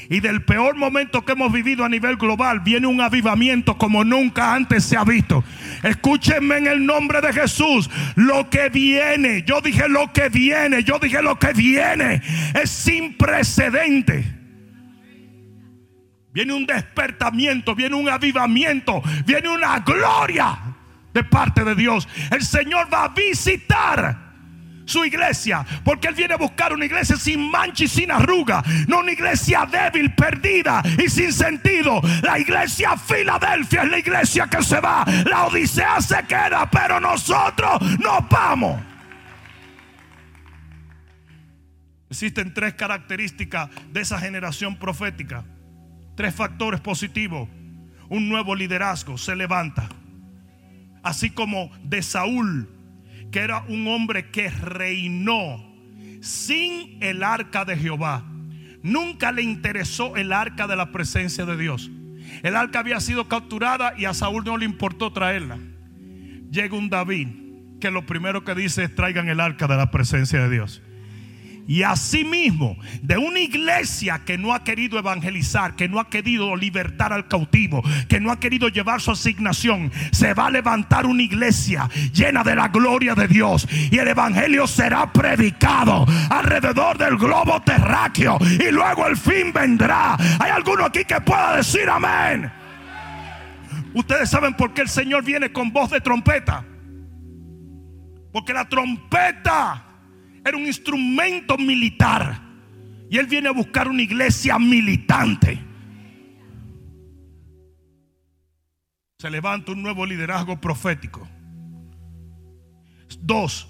Y del peor momento que hemos vivido a nivel global viene un avivamiento como nunca antes se ha visto. Escúchenme en el nombre de Jesús. Lo que viene, yo dije lo que viene, yo dije lo que viene es sin precedente. Viene un despertamiento, viene un avivamiento, viene una gloria de parte de Dios. El Señor va a visitar su iglesia. Porque Él viene a buscar una iglesia sin mancha y sin arruga. No una iglesia débil, perdida y sin sentido. La iglesia Filadelfia es la iglesia que se va. La Odisea se queda, pero nosotros nos vamos. Existen tres características de esa generación profética. Tres factores positivos. Un nuevo liderazgo se levanta. Así como de Saúl que era un hombre que reinó sin el arca de Jehová. Nunca le interesó el arca de la presencia de Dios. El arca había sido capturada y a Saúl no le importó traerla. Llega un David que lo primero que dice es traigan el arca de la presencia de Dios. Y asimismo, de una iglesia que no ha querido evangelizar, que no ha querido libertar al cautivo, que no ha querido llevar su asignación, se va a levantar una iglesia llena de la gloria de Dios. Y el evangelio será predicado alrededor del globo terráqueo. Y luego el fin vendrá. ¿Hay alguno aquí que pueda decir amén? Ustedes saben por qué el Señor viene con voz de trompeta. Porque la trompeta era un instrumento militar. Y él viene a buscar una iglesia militante. Se levanta un nuevo liderazgo profético. Dos,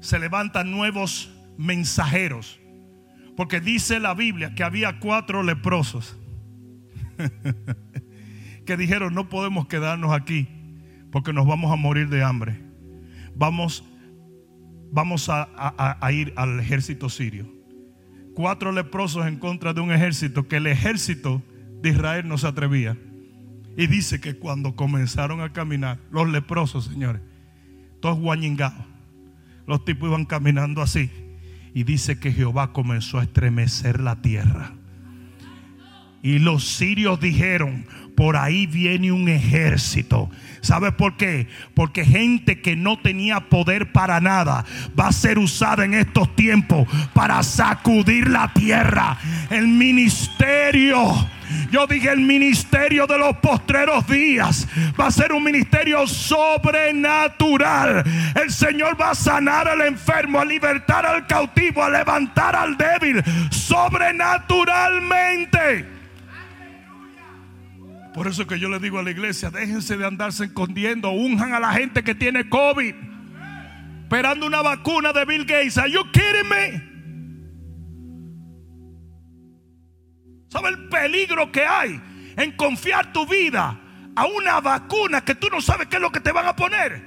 se levantan nuevos mensajeros. Porque dice la Biblia que había cuatro leprosos que dijeron, no podemos quedarnos aquí porque nos vamos a morir de hambre. Vamos vamos a, ir al ejército sirio. Cuatro leprosos en contra de un ejército que el ejército de Israel no se atrevía. Y dice que cuando comenzaron a caminar, los leprosos, señores, todos guañingados, los tipos iban caminando así. Y dice que Jehová comenzó a estremecer la tierra. Y los sirios dijeron, por ahí viene un ejército. ¿Sabe por qué? Porque gente que no tenía poder para nada va a ser usada en estos tiempos para sacudir la tierra. El ministerio. Yo dije el ministerio de los postreros días va a ser un ministerio sobrenatural. El Señor va a sanar al enfermo, a libertar al cautivo, a levantar al débil sobrenaturalmente. Por eso que yo le digo a la iglesia, déjense de andarse escondiendo, unjan a la gente que tiene COVID, esperando una vacuna de Bill Gates. Are you? ¿Sabe el peligro que hay en confiar tu vida a una vacuna que tú no sabes qué es lo que te van a poner?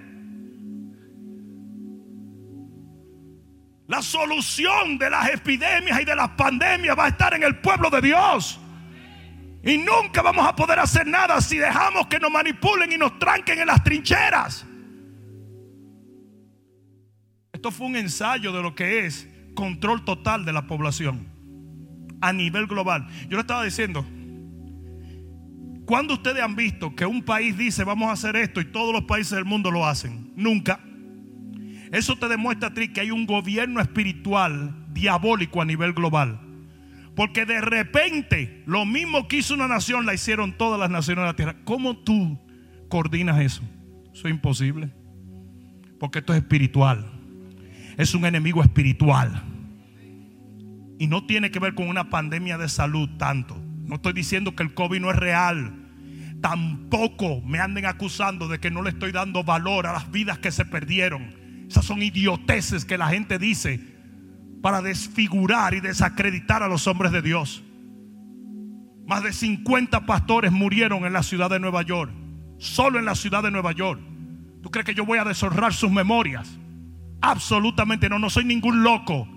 La solución de las epidemias y de las pandemias va a estar en el pueblo de Dios. Y nunca vamos a poder hacer nada si dejamos que nos manipulen y nos tranquen en las trincheras. Esto fue un ensayo de lo que es control total de la población a nivel global. Yo le estaba diciendo, ¿cuándo ustedes han visto que un país dice vamos a hacer esto y todos los países del mundo lo hacen? Nunca. Eso te demuestra a ti que hay un gobierno espiritual diabólico a nivel global. Porque de repente lo mismo que hizo una nación, la hicieron todas las naciones de la tierra. ¿Cómo tú coordinas eso? Eso es imposible. Porque esto es espiritual. Es un enemigo espiritual. Y no tiene que ver con una pandemia de salud tanto. No estoy diciendo que el COVID no es real. Tampoco me anden acusando de que no le estoy dando valor a las vidas que se perdieron. Esas son idioteces que la gente dice para desfigurar y desacreditar a los hombres de Dios. Más de 50 pastores murieron en la ciudad de Nueva York. Solo en la ciudad de Nueva York. ¿Tú crees que yo voy a deshonrar sus memorias? Absolutamente no, no soy ningún loco.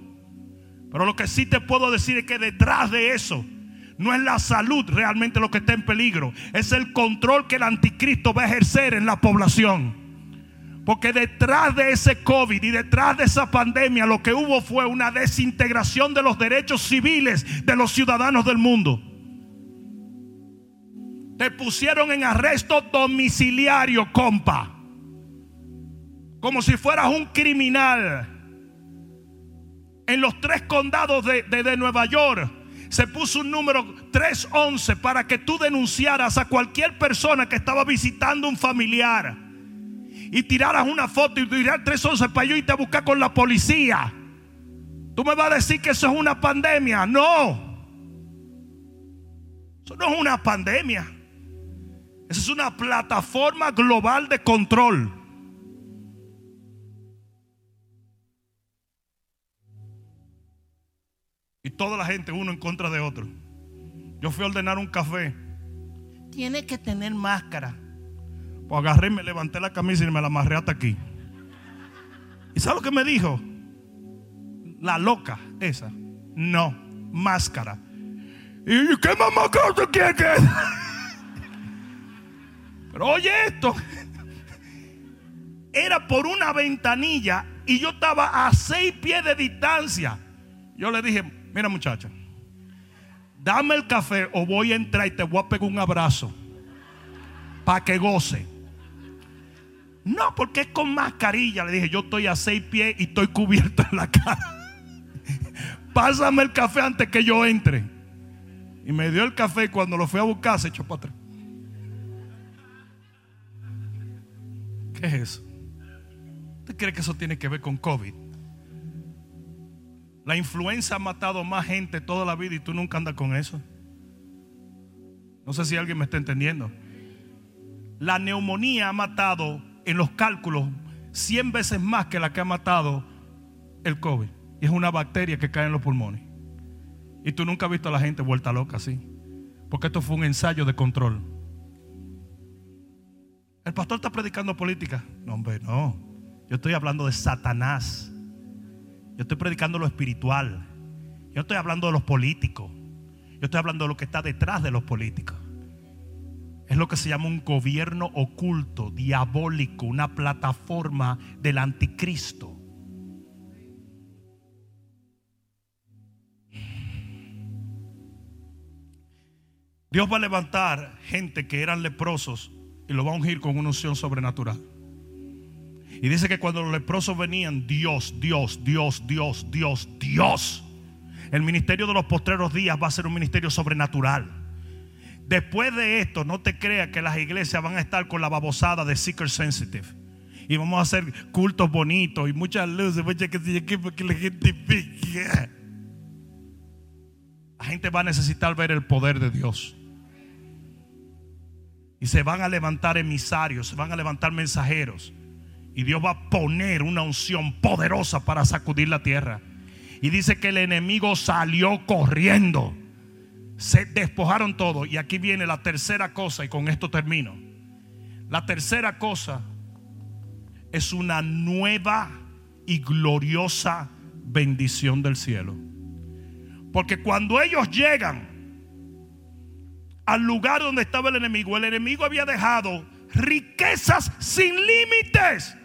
Pero lo que sí te puedo decir es que detrás de eso no es la salud realmente lo que está en peligro. Es el control que el anticristo va a ejercer en la población. Porque detrás de ese COVID y detrás de esa pandemia lo que hubo fue una desintegración de los derechos civiles de los ciudadanos del mundo. Te pusieron en arresto domiciliario, compa. Como si fueras un criminal. En los tres condados de, de Nueva York se puso un número 311 para que tú denunciaras a cualquier persona que estaba visitando un familiar. Y tiraras una foto y tiraras 311 para yo irte a buscar con la policía. Tú me vas a decir que eso es una pandemia. No. Eso no es una pandemia. Esa es una plataforma global de control. Y toda la gente, uno en contra de otro. Yo fui a ordenar un café. Tiene que tener máscara. Pues agarré, me levanté la camisa y me la amarré hasta aquí. ¿Y sabe lo que me dijo? La loca, esa. No, máscara. ¿Y qué máscara tú quieres que pero oye esto. Era por una ventanilla y yo estaba a seis pies de distancia. Yo le dije, mira muchacha, dame el café o voy a entrar y te voy a pegar un abrazo para que goce. No, porque es con mascarilla. Le dije, yo estoy a seis pies y estoy cubierto en la cara. Pásame el café antes que yo entre. Y me dio el café y cuando lo fui a buscar se echó para atrás. ¿Qué es eso? ¿Usted cree que eso tiene que ver con COVID? La influenza ha matado más gente toda la vida y tú nunca andas con eso. No sé si alguien me está entendiendo. La neumonía ha matado en los cálculos 100 veces más que la que ha matado el COVID. Y es una bacteria que cae en los pulmones. Y tú nunca has visto a la gente vuelta loca así. Porque esto fue un ensayo de control. El pastor está predicando política. No, hombre, no. Yo estoy hablando de Satanás. Yo estoy predicando lo espiritual. Yo estoy hablando de los políticos. Yo estoy hablando de lo que está detrás de los políticos. Es lo que se llama un gobierno oculto, diabólico, una plataforma del anticristo. Dios va a levantar gente que eran leprosos y lo va a ungir con una unción sobrenatural. Y dice que cuando los leprosos venían, Dios, Dios, Dios, Dios, Dios, Dios. El ministerio de los postreros días va a ser un ministerio sobrenatural. Después de esto, no te creas que las iglesias van a estar con la babosada de Seeker Sensitive. Y vamos a hacer cultos bonitos y muchas luces, muchas que porque la gente La gente va a necesitar ver el poder de Dios. Y se van a levantar emisarios, se van a levantar mensajeros. Y Dios va a poner una unción poderosa para sacudir la tierra. Y dice que el enemigo salió corriendo. Se despojaron todo. Y aquí viene la tercera cosa y con esto termino. La tercera cosa es una nueva y gloriosa bendición del cielo. Porque cuando ellos llegan al lugar donde estaba el enemigo, el enemigo había dejado riquezas sin límites.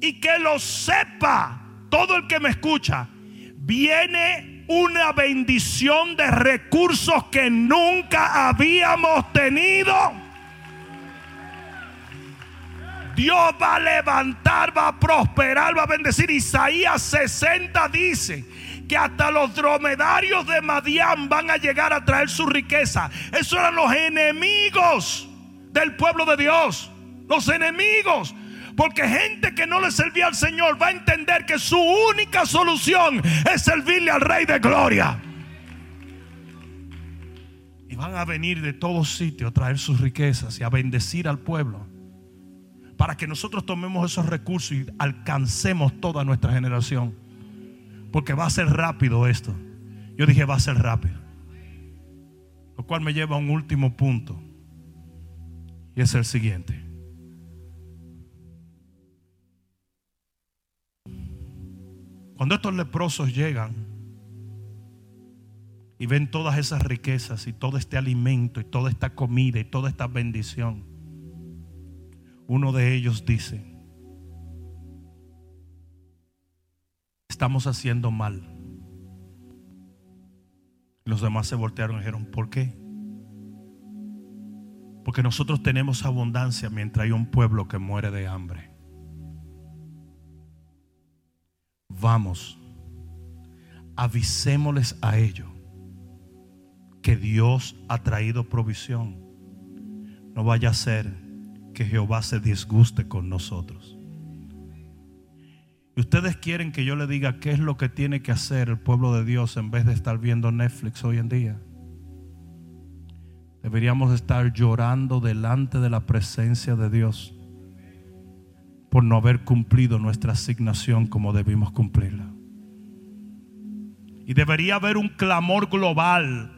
Y que lo sepa todo el que me escucha, viene una bendición de recursos que nunca habíamos tenido. Dios va a levantar, va a prosperar, va a bendecir. Isaías 60 dice que hasta los dromedarios de Madián van a llegar a traer su riqueza. Esos eran los enemigos del pueblo de Dios. Los enemigos. Porque gente que no le servía al Señor va a entender que su única solución es servirle al Rey de Gloria. Y van a venir de todos sitios a traer sus riquezas y a bendecir al pueblo. Para que nosotros tomemos esos recursos y alcancemos toda nuestra generación. Porque va a ser rápido esto. Yo dije, va a ser rápido. Lo cual me lleva a un último punto. Y es el siguiente. Cuando estos leprosos llegan y ven todas esas riquezas y todo este alimento y toda esta comida y toda esta bendición, uno de ellos dice, estamos haciendo mal. Los demás se voltearon y dijeron, ¿por qué? Porque nosotros tenemos abundancia mientras hay un pueblo que muere de hambre. Vamos, avisémosles a ellos que Dios ha traído provisión. No vaya a ser que Jehová se disguste con nosotros. Y ustedes quieren que yo le diga qué es lo que tiene que hacer el pueblo de Dios en vez de estar viendo Netflix hoy en día. Deberíamos estar llorando delante de la presencia de Dios por no haber cumplido nuestra asignación como debimos cumplirla. Y debería haber un clamor global.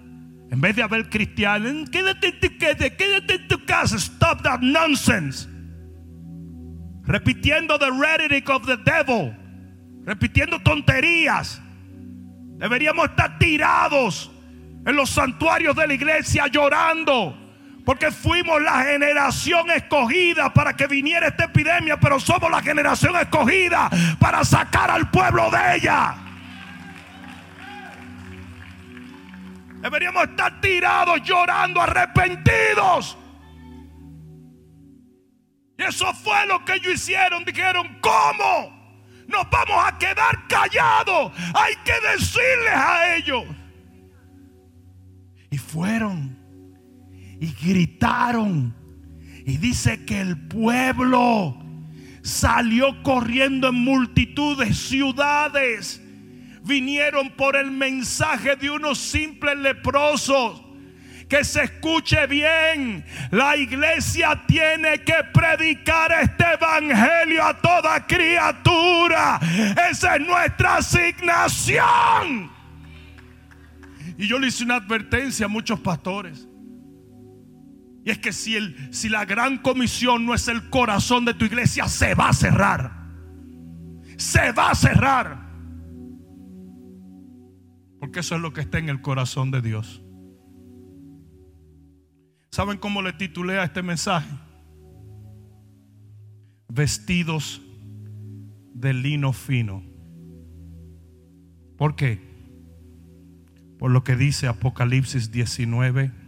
En vez de haber cristianos, quédate en tu casa, quédate en tu casa, stop that nonsense. Repitiendo the rhetoric of the devil, repitiendo tonterías. Deberíamos estar tirados en los santuarios de la iglesia llorando. Porque fuimos la generación escogida para que viniera esta epidemia, pero somos la generación escogida para sacar al pueblo de ella. Deberíamos estar tirados, llorando, arrepentidos. Y eso fue lo que ellos hicieron. Dijeron, ¿cómo? Nos vamos a quedar callados. Hay que decirles a ellos. Y fueron y gritaron. Y dice que el pueblo salió corriendo en multitudes, ciudades. Vinieron por el mensaje de unos simples leprosos. Que se escuche bien, la iglesia tiene que predicar este evangelio a toda criatura. Esa es nuestra asignación. Y yo le hice una advertencia a muchos pastores. Y es que si, el, si la gran comisión no es el corazón de tu iglesia, se va a cerrar. Se va a cerrar. Porque eso es lo que está en el corazón de Dios. ¿Saben cómo le titulé a este mensaje? Vestidos de lino fino. ¿Por qué? Por lo que dice Apocalipsis 19,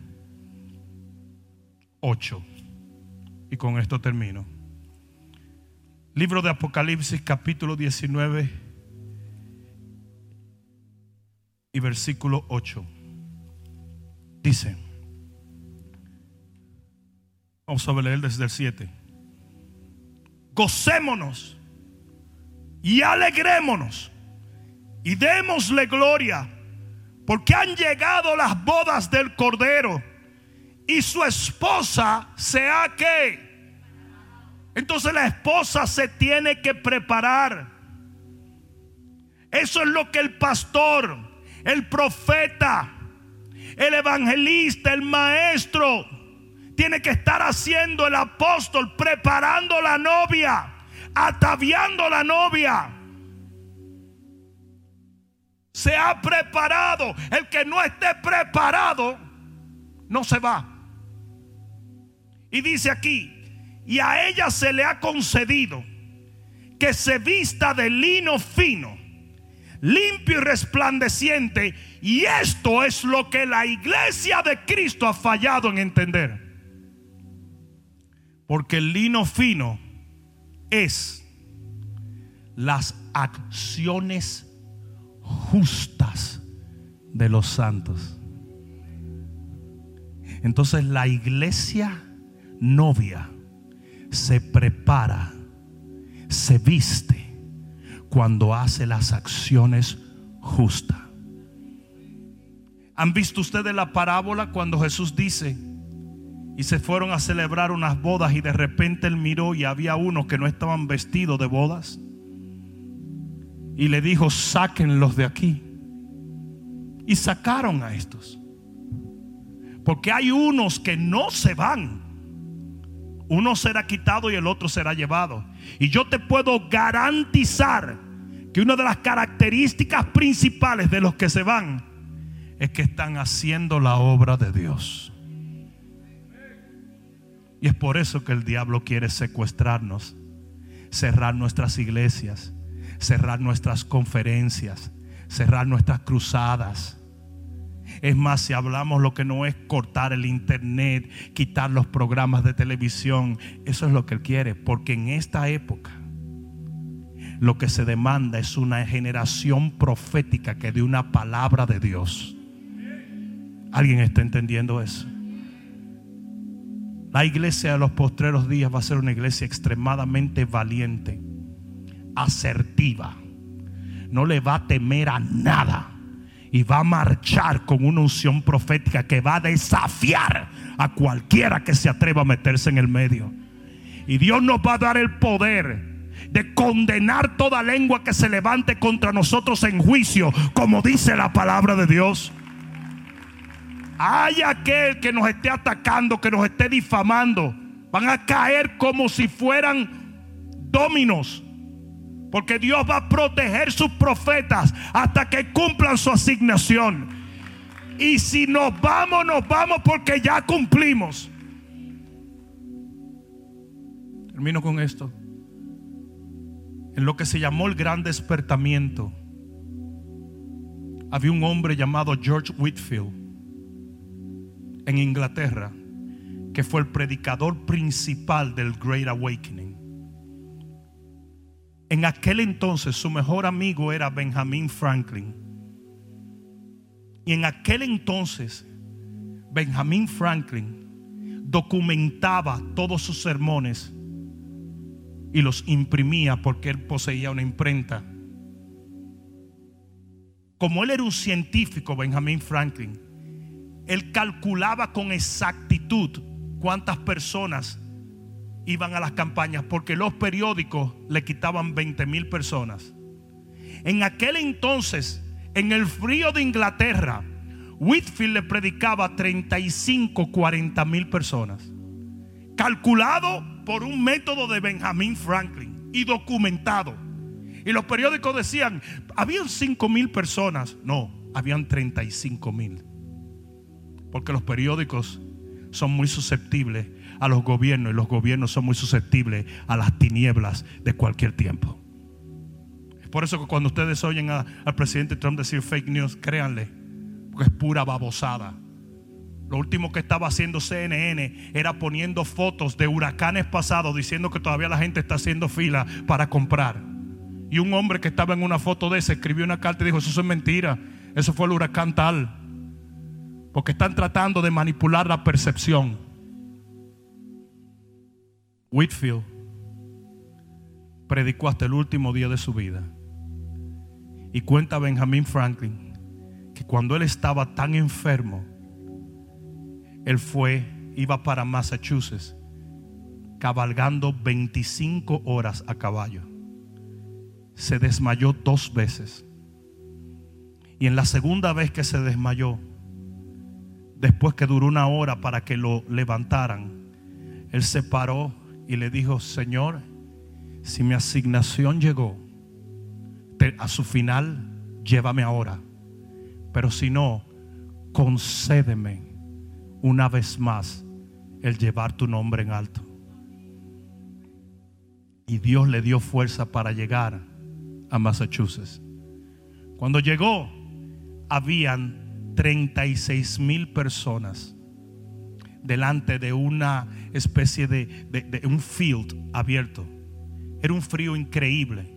8. Y con esto termino. Libro de Apocalipsis capítulo 19 y versículo 8. Dice, vamos a leer desde el 7. Gocémonos y alegrémonos y démosle gloria porque han llegado las bodas del Cordero y su esposa sea que. Entonces la esposa se tiene que preparar. Eso es lo que el pastor, el profeta, el evangelista, el maestro tiene que estar haciendo el apóstol, preparando la novia, ataviando la novia. Se ha preparado. El que no esté preparado no se va. Y dice aquí, y a ella se le ha concedido que se vista de lino fino, limpio y resplandeciente. Y esto es lo que la iglesia de Cristo ha fallado en entender. Porque el lino fino es las acciones justas de los santos. Entonces la iglesia novia se prepara, se viste cuando hace las acciones justas. ¿Han visto ustedes la parábola cuando Jesús dice, y se fueron a celebrar unas bodas y de repente él miró y había unos que no estaban vestidos de bodas? Y le dijo, sáquenlos de aquí. Y sacaron a estos. Porque hay unos que no se van. Uno será quitado y el otro será llevado. Y yo te puedo garantizar que una de las características principales de los que se van es que están haciendo la obra de Dios. Y es por eso que el diablo quiere secuestrarnos, cerrar nuestras iglesias, cerrar nuestras conferencias, cerrar nuestras cruzadas. Es más, si hablamos lo que no es cortar el internet, quitar los programas de televisión, eso es lo que él quiere, porque en esta época lo que se demanda es una generación profética que dé una palabra de Dios. ¿Alguien está entendiendo eso? La iglesia de los postreros días va a ser una iglesia extremadamente valiente, asertiva. No le va a temer a nada. Y va a marchar con una unción profética que va a desafiar a cualquiera que se atreva a meterse en el medio. Y Dios nos va a dar el poder de condenar toda lengua que se levante contra nosotros en juicio, como dice la palabra de Dios. Hay aquel que nos esté atacando, que nos esté difamando, van a caer como si fueran dominos. Porque Dios va a proteger sus profetas hasta que cumplan su asignación. Y si nos vamos, nos vamos porque ya cumplimos. Termino con esto. En lo que se llamó el gran despertamiento, había un hombre llamado George Whitfield en Inglaterra que fue el predicador principal del Great Awakening. En aquel entonces su mejor amigo era Benjamin Franklin. Y en aquel entonces Benjamin Franklin documentaba todos sus sermones y los imprimía porque él poseía una imprenta. Como él era un científico, Benjamin Franklin, él calculaba con exactitud cuántas personas iban a las campañas porque los periódicos le quitaban 20 mil personas. En aquel entonces, en el frío de Inglaterra, Whitfield le predicaba a 35, 40 mil personas. Calculado por un método de Benjamin Franklin y documentado. Y los periódicos decían, habían 5 mil personas. No, habían 35 mil. Porque los periódicos son muy susceptibles a los gobiernos y los gobiernos son muy susceptibles a las tinieblas de cualquier tiempo. Es por eso que cuando ustedes oyen al presidente Trump decir fake news, créanle, porque es pura babosada. Lo último que estaba haciendo CNN era poniendo fotos de huracanes pasados diciendo que todavía la gente está haciendo fila para comprar. Y un hombre que estaba en una foto de ese escribió una carta y dijo, eso es mentira, eso fue el huracán tal. Porque están tratando de manipular la percepción. Whitfield predicó hasta el último día de su vida. Y cuenta Benjamin Franklin que cuando él estaba tan enfermo, él fue, iba para Massachusetts, cabalgando 25 horas a caballo. Se desmayó dos veces. Y en la segunda vez que se desmayó, después que duró una hora para que lo levantaran, él se paró y le dijo, Señor, si mi asignación llegó a su final, llévame ahora. Pero si no, concédeme una vez más el llevar tu nombre en alto. Y Dios le dio fuerza para llegar a Massachusetts. Cuando llegó, habían 36 mil personas delante de una especie de, un field abierto. Era un frío increíble.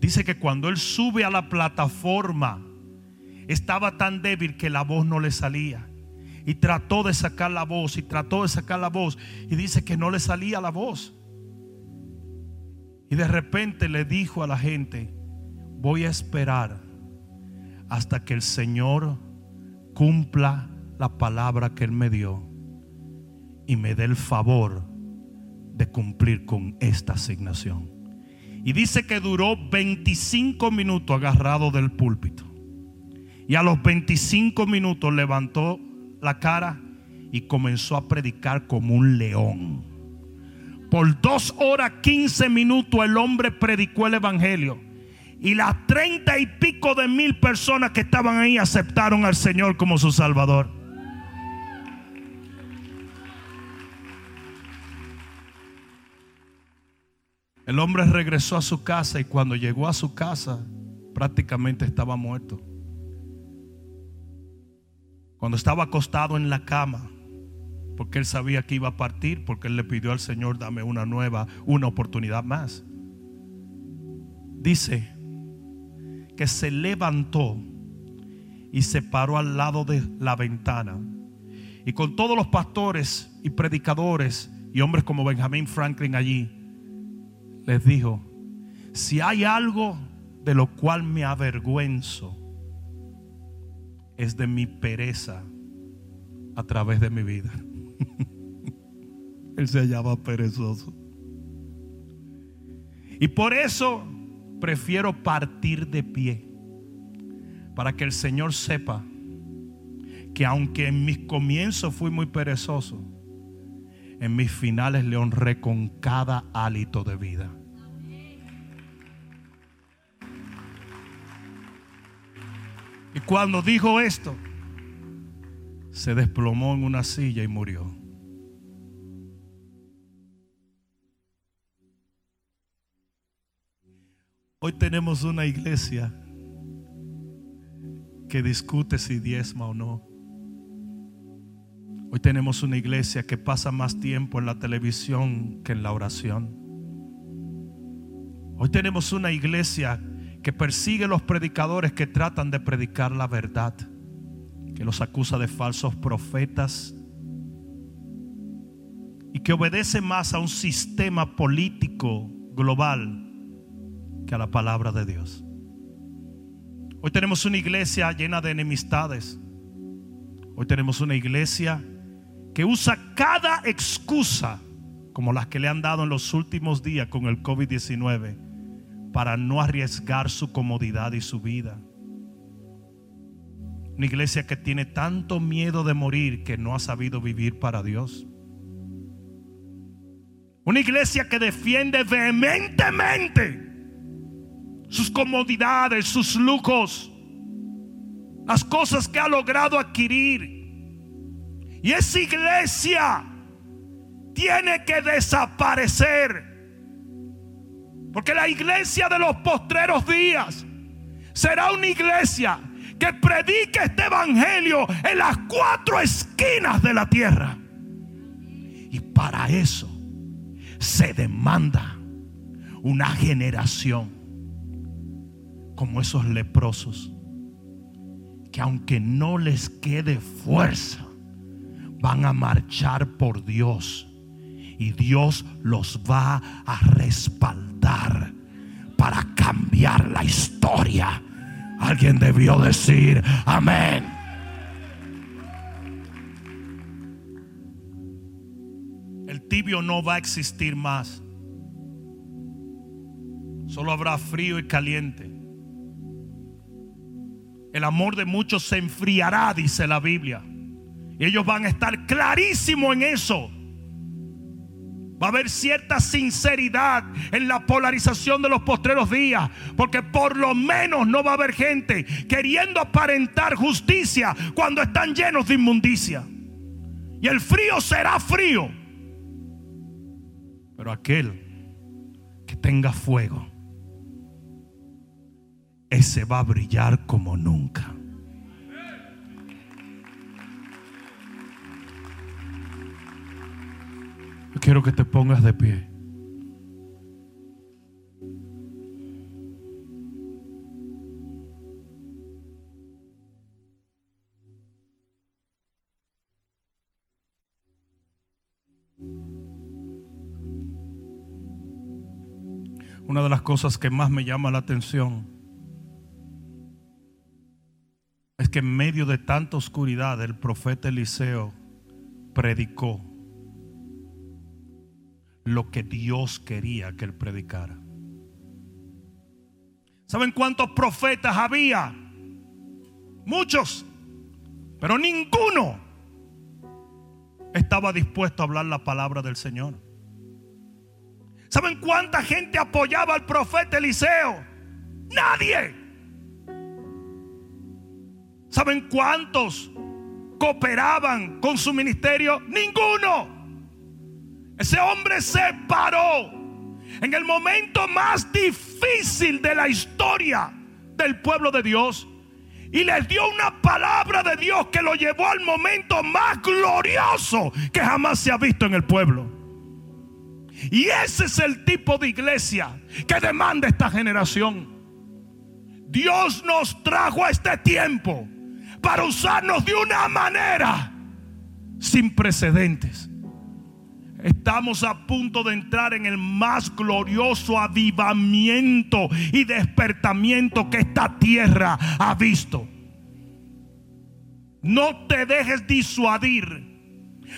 Dice que cuando él sube a la plataforma, estaba tan débil que la voz no le salía. Y trató de sacar la voz y trató de sacar la voz. Y dice que no le salía la voz. Y de repente le dijo a la gente, voy a esperar hasta que el Señor cumpla la palabra que Él me dio y me dé el favor de cumplir con esta asignación. Y dice que duró 25 minutos agarrado del púlpito. Y a los 25 minutos levantó la cara y comenzó a predicar como un león. Por dos horas quince minutos el hombre predicó el evangelio. Y las treinta y pico de mil personas que estaban ahí aceptaron al Señor como su Salvador. El hombre regresó a su casa y cuando llegó a su casa prácticamente estaba muerto. Cuando estaba acostado en la cama, porque él sabía que iba a partir, porque él le pidió al Señor, dame una nueva, una oportunidad más. Dice que se levantó y se paró al lado de la ventana. Y con todos los pastores y predicadores y hombres como Benjamin Franklin allí, les dijo, si hay algo de lo cual me avergüenzo, es de mi pereza a través de mi vida. Él se hallaba perezoso. Y por eso prefiero partir de pie. Para que el Señor sepa que aunque en mis comienzos fui muy perezoso, en mis finales le honré con cada hálito de vida. Y cuando dijo esto, se desplomó en una silla y murió. Hoy tenemos una iglesia que discute si diezma o no. Hoy tenemos una iglesia que pasa más tiempo en la televisión que en la oración. Hoy tenemos una iglesia que persigue los predicadores que tratan de predicar la verdad que los acusa de falsos profetas y que obedece más a un sistema político global que a la palabra de Dios. Hoy tenemos una iglesia llena de enemistades. Hoy tenemos una iglesia que usa cada excusa como las que le han dado en los últimos días con el COVID-19 para no arriesgar su comodidad y su vida. Una iglesia que tiene tanto miedo de morir que no ha sabido vivir para Dios. Una iglesia que defiende vehementemente sus comodidades, sus lujos, las cosas que ha logrado adquirir. Y esa iglesia tiene que desaparecer. Porque la iglesia de los postreros días será una iglesia que predique este evangelio en las cuatro esquinas de la tierra. Y para eso se demanda una generación como esos leprosos que aunque no les quede fuerza, van a marchar por Dios y Dios los va a respaldar para cambiar la historia Alguien debió decir amén. El tibio no va a existir más. Solo habrá frío y caliente. El amor de muchos se enfriará, dice la Biblia. Y ellos van a estar clarísimos en eso. Va a haber cierta sinceridad en la polarización de los postreros días. Porque por lo menos no va a haber gente queriendo aparentar justicia cuando están llenos de inmundicia. Y el frío será frío. Pero aquel que tenga fuego, ese va a brillar como nunca. Quiero que te pongas de pie. Una de las cosas que más me llama la atención es que en medio de tanta oscuridad el profeta Eliseo predicó lo que Dios quería que él predicara. ¿Saben cuántos profetas había? Muchos, pero ninguno estaba dispuesto a hablar la palabra del Señor. ¿Saben cuánta gente apoyaba al profeta Eliseo? Nadie. ¿Saben cuántos cooperaban con su ministerio? Ninguno. Ese hombre se paró en el momento más difícil de la historia del pueblo de Dios y les dio una palabra de Dios que lo llevó al momento más glorioso que jamás se ha visto en el pueblo. Y ese es el tipo de iglesia que demanda esta generación. Dios nos trajo a este tiempo para usarnos de una manera sin precedentes. Estamos a punto de entrar en el más glorioso avivamiento y despertamiento que esta tierra ha visto. No te dejes disuadir.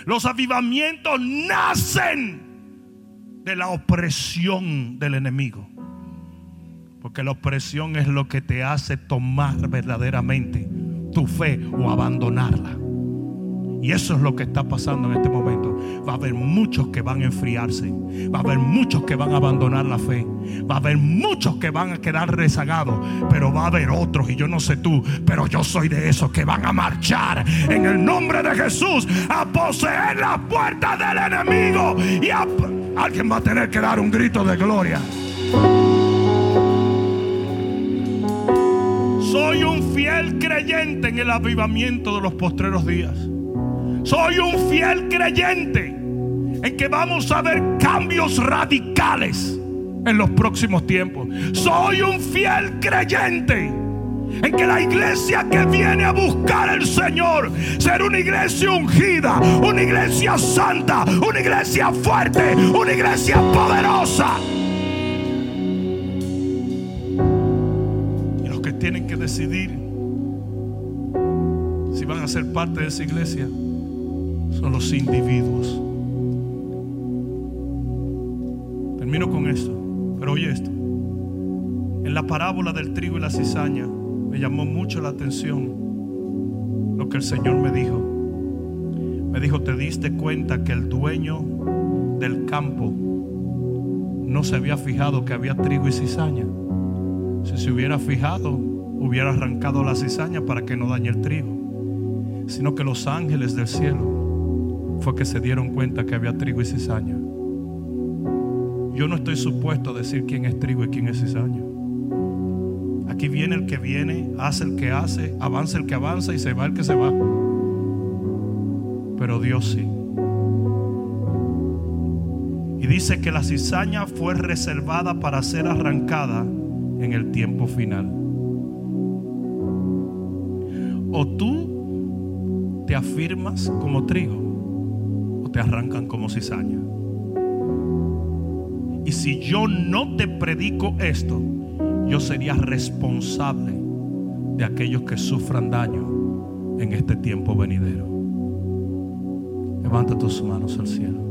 Los avivamientos nacen de la opresión del enemigo. Porque la opresión es lo que te hace tomar verdaderamente tu fe o abandonarla. Y eso es lo que está pasando en este momento. Va a haber muchos que van a enfriarse. Va a haber muchos que van a abandonar la fe. Va a haber muchos que van a quedar rezagados. Pero va a haber otros, y yo no sé tú, pero yo soy de esos que van a marchar en el nombre de Jesús a poseer las puertas del enemigo. Y alguien va a tener que dar un grito de gloria. Soy un fiel creyente en el avivamiento de los postreros días. Soy un fiel creyente en que vamos a ver cambios radicales en los próximos tiempos. Soy un fiel creyente en que la iglesia que viene a buscar al Señor será una iglesia ungida, una iglesia santa, una iglesia fuerte, una iglesia poderosa. Y los que tienen que decidir si van a ser parte de esa iglesia son los individuos. Termino con esto, pero oye esto. En la parábola del trigo y la cizaña me llamó mucho la atención lo que el Señor me dijo. Me dijo, ¿te diste cuenta que el dueño del campo no se había fijado que había trigo y cizaña? Si se hubiera fijado, hubiera arrancado la cizaña para que no dañe el trigo. Sino que los ángeles del cielo fue que se dieron cuenta que había trigo y cizaña. Yo no estoy supuesto a decir quién es trigo y quién es cizaña. Aquí viene el que viene, hace el que hace, avanza el que avanza y se va el que se va. Pero Dios sí. Y dice que la cizaña fue reservada para ser arrancada en el tiempo final. O tú te afirmas como trigo te arrancan como cizaña. Y si yo no te predico esto, yo sería responsable de aquellos que sufran daño en este tiempo venidero. Levanta tus manos al cielo.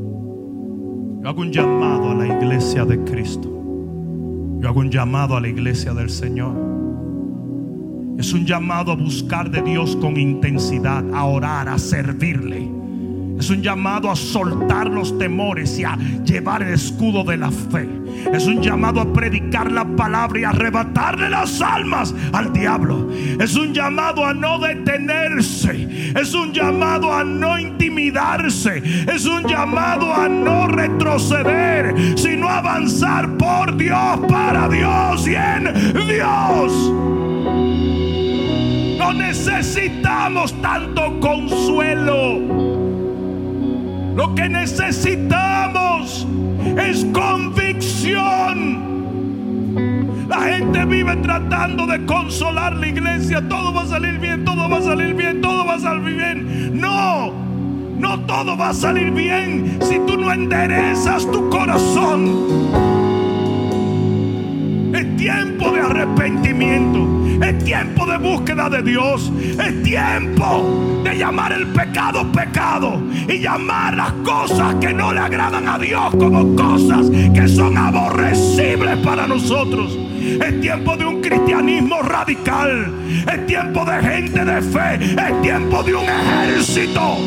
Yo hago un llamado a la iglesia de Cristo. Yo hago un llamado a la iglesia del Señor. Es un llamado a buscar de Dios con intensidad, a orar, a servirle es un llamado a soltar los temores y a llevar el escudo de la fe. Es un llamado a predicar la palabra y arrebatarle las almas al diablo. Es un llamado a no detenerse. Es un llamado a no intimidarse. Es un llamado a no retroceder, sino avanzar por Dios, para Dios y en Dios. No necesitamos tanto consuelo. Lo que necesitamos es convicción. La gente vive tratando de consolar la iglesia. Todo va a salir bien, todo va a salir bien, todo va a salir bien. No, no todo va a salir bien si tú no enderezas tu corazón. Es tiempo de arrepentimiento. Es tiempo de búsqueda de Dios. Es tiempo de llamar el pecado pecado y llamar las cosas que no le agradan a Dios como cosas que son aborrecibles para nosotros. Es tiempo de un cristianismo radical. Es tiempo de gente de fe. Es tiempo de un ejército.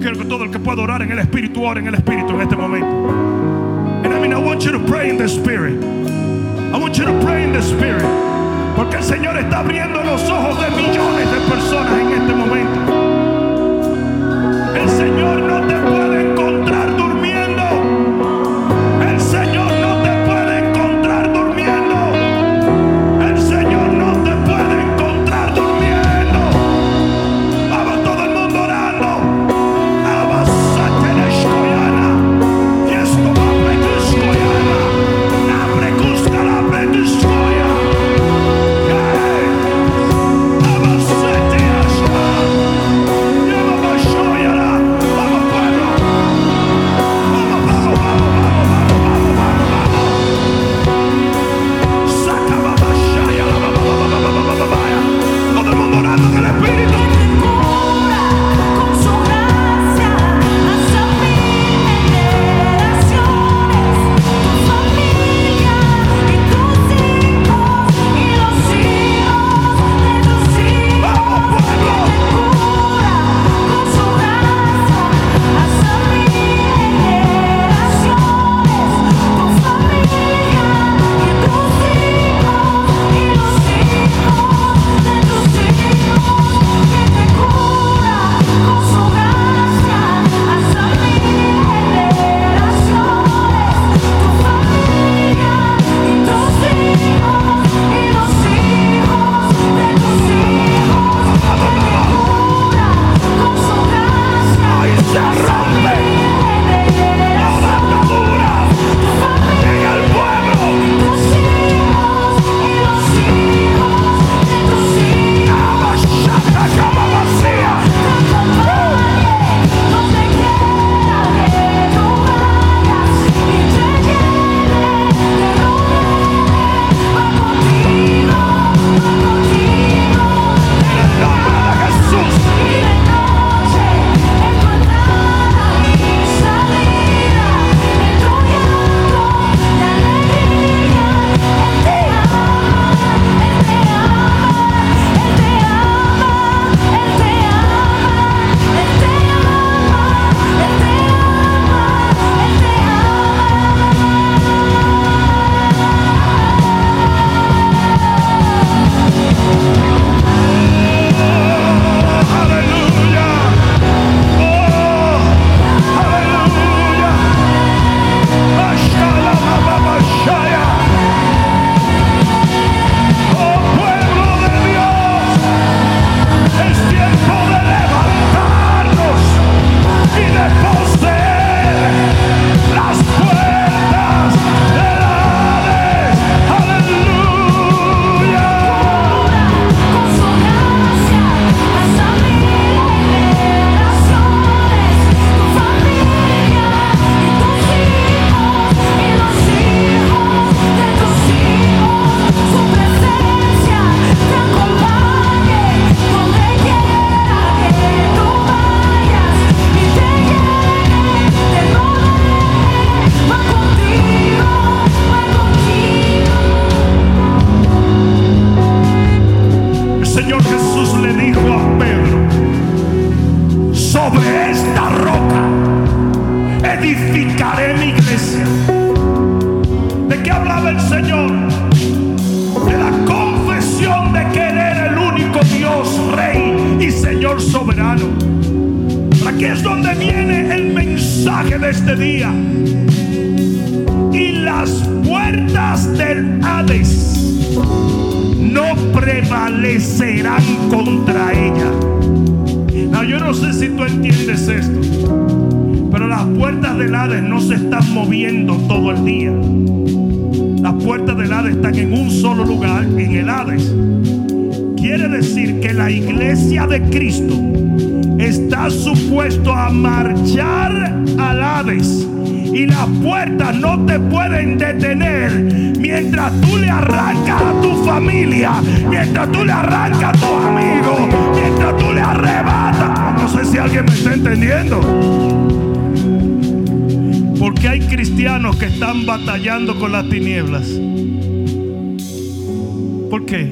Quiero que todo el que pueda orar en el Espíritu, ore en el Espíritu en este momento. And I mean, I want you to pray in the Spirit. I want you to pray in the Spirit. Porque el Señor está abriendo los ojos de millones de personas en este momento. El Señor no te puede. que están batallando con las tinieblas. ¿Por qué?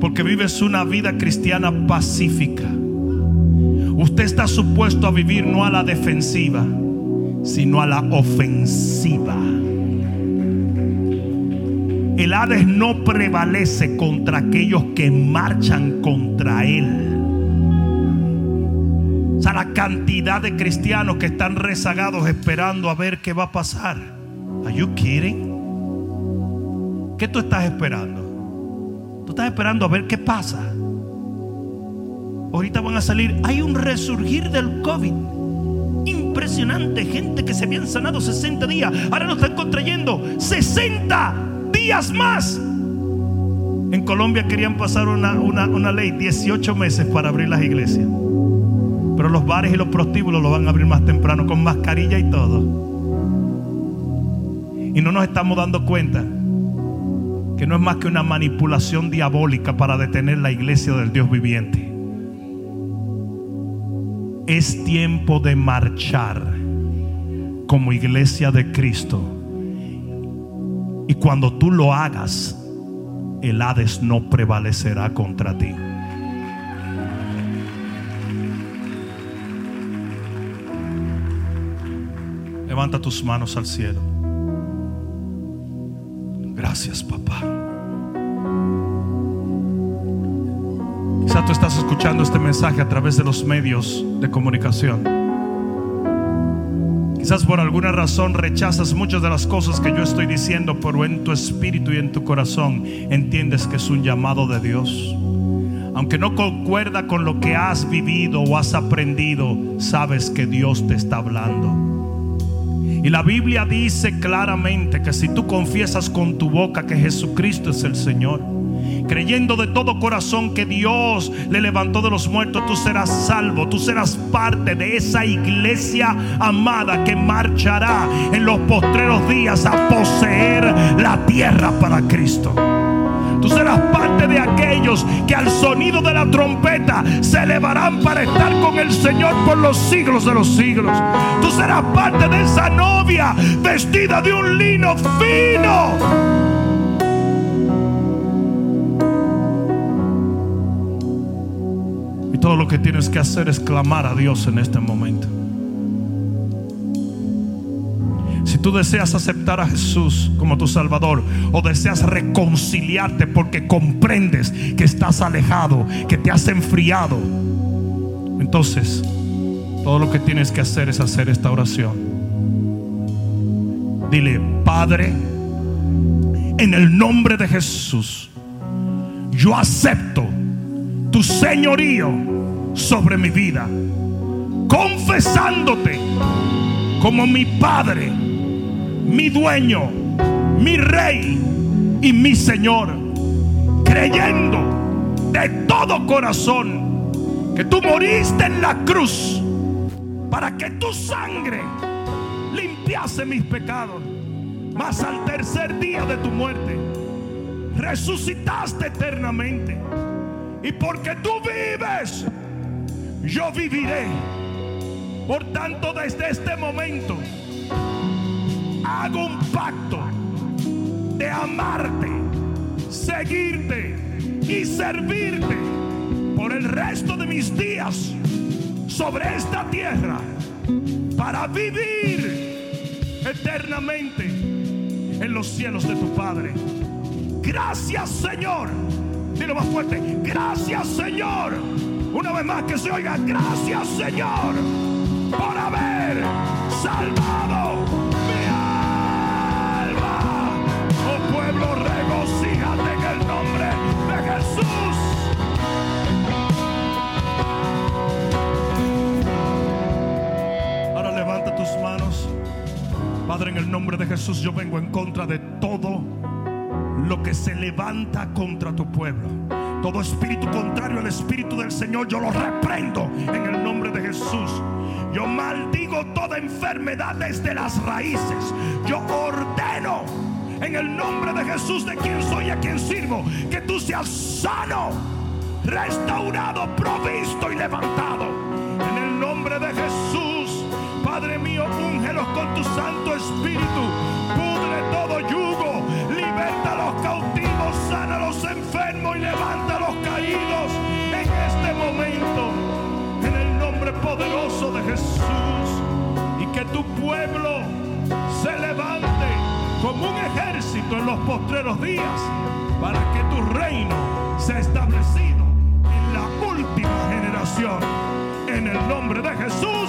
Porque vives una vida cristiana pacífica. Usted está supuesto a vivir no a la defensiva, sino a la ofensiva. El Hades no prevalece contra aquellos que marchan contra él. La cantidad de cristianos que están rezagados esperando a ver qué va a pasar. Are you kidding? ¿Qué tú estás esperando? Tú estás esperando a ver qué pasa. Ahorita van a salir. Hay un resurgir del COVID. Impresionante. Gente que se habían sanado 60 días. Ahora nos están contrayendo 60 días más. En Colombia querían pasar una, una, una ley 18 meses para abrir las iglesias. Pero los bares y los prostíbulos lo van a abrir más temprano con mascarilla y todo. Y no nos estamos dando cuenta que no es más que una manipulación diabólica para detener la iglesia del Dios viviente. Es tiempo de marchar como iglesia de Cristo. Y cuando tú lo hagas, el Hades no prevalecerá contra ti. Levanta tus manos al cielo. Gracias, papá. Quizá tú estás escuchando este mensaje a través de los medios de comunicación. Quizás por alguna razón rechazas muchas de las cosas que yo estoy diciendo, pero en tu espíritu y en tu corazón entiendes que es un llamado de Dios. Aunque no concuerda con lo que has vivido o has aprendido, sabes que Dios te está hablando. Y la Biblia dice claramente que si tú confiesas con tu boca que Jesucristo es el Señor, creyendo de todo corazón que Dios le levantó de los muertos, tú serás salvo, tú serás parte de esa iglesia amada que marchará en los postreros días a poseer la tierra para Cristo. Tú serás parte de aquellos que al sonido de la trompeta se elevarán para estar con el Señor por los siglos de los siglos. Tú serás parte de esa novia vestida de un lino fino. Y todo lo que tienes que hacer es clamar a Dios en este momento. Tú deseas aceptar a Jesús como tu Salvador o deseas reconciliarte porque comprendes que estás alejado, que te has enfriado, entonces todo lo que tienes que hacer es hacer esta oración. Dile, Padre, en el nombre de Jesús, yo acepto tu señorío sobre mi vida, confesándote como mi Padre, mi dueño, mi rey y mi Señor, creyendo de todo corazón que tú moriste en la cruz para que tu sangre limpiase mis pecados, mas al tercer día de tu muerte resucitaste eternamente. Y porque tú vives, yo viviré. Por tanto, desde este momento, hago un pacto de amarte, seguirte y servirte por el resto de mis días sobre esta tierra para vivir eternamente en los cielos de tu Padre. Gracias Señor. Dilo más fuerte. Gracias Señor. Una vez más que se oiga. Gracias Señor por haber salvado Pueblo, regocíjate en el nombre de Jesús. Ahora levanta tus manos. Padre, en el nombre de Jesús yo vengo en contra de todo lo que se levanta contra tu pueblo. Todo espíritu contrario al espíritu del Señor, yo lo reprendo en el nombre de Jesús. Yo maldigo toda enfermedad desde las raíces. Yo ordeno en el nombre de Jesús, de quien soy y a quien sirvo, que tú seas sano, restaurado, provisto y levantado. En el nombre de Jesús, Padre mío, úngelos con tu Santo Espíritu. Pudre todo yugo, liberta a los cautivos, sana a los enfermos y levanta a los caídos en este momento. En el nombre poderoso de Jesús y que tu pueblo se levante como un ejército en los postreros días para que tu reino sea establecido en la última generación. En el nombre de Jesús,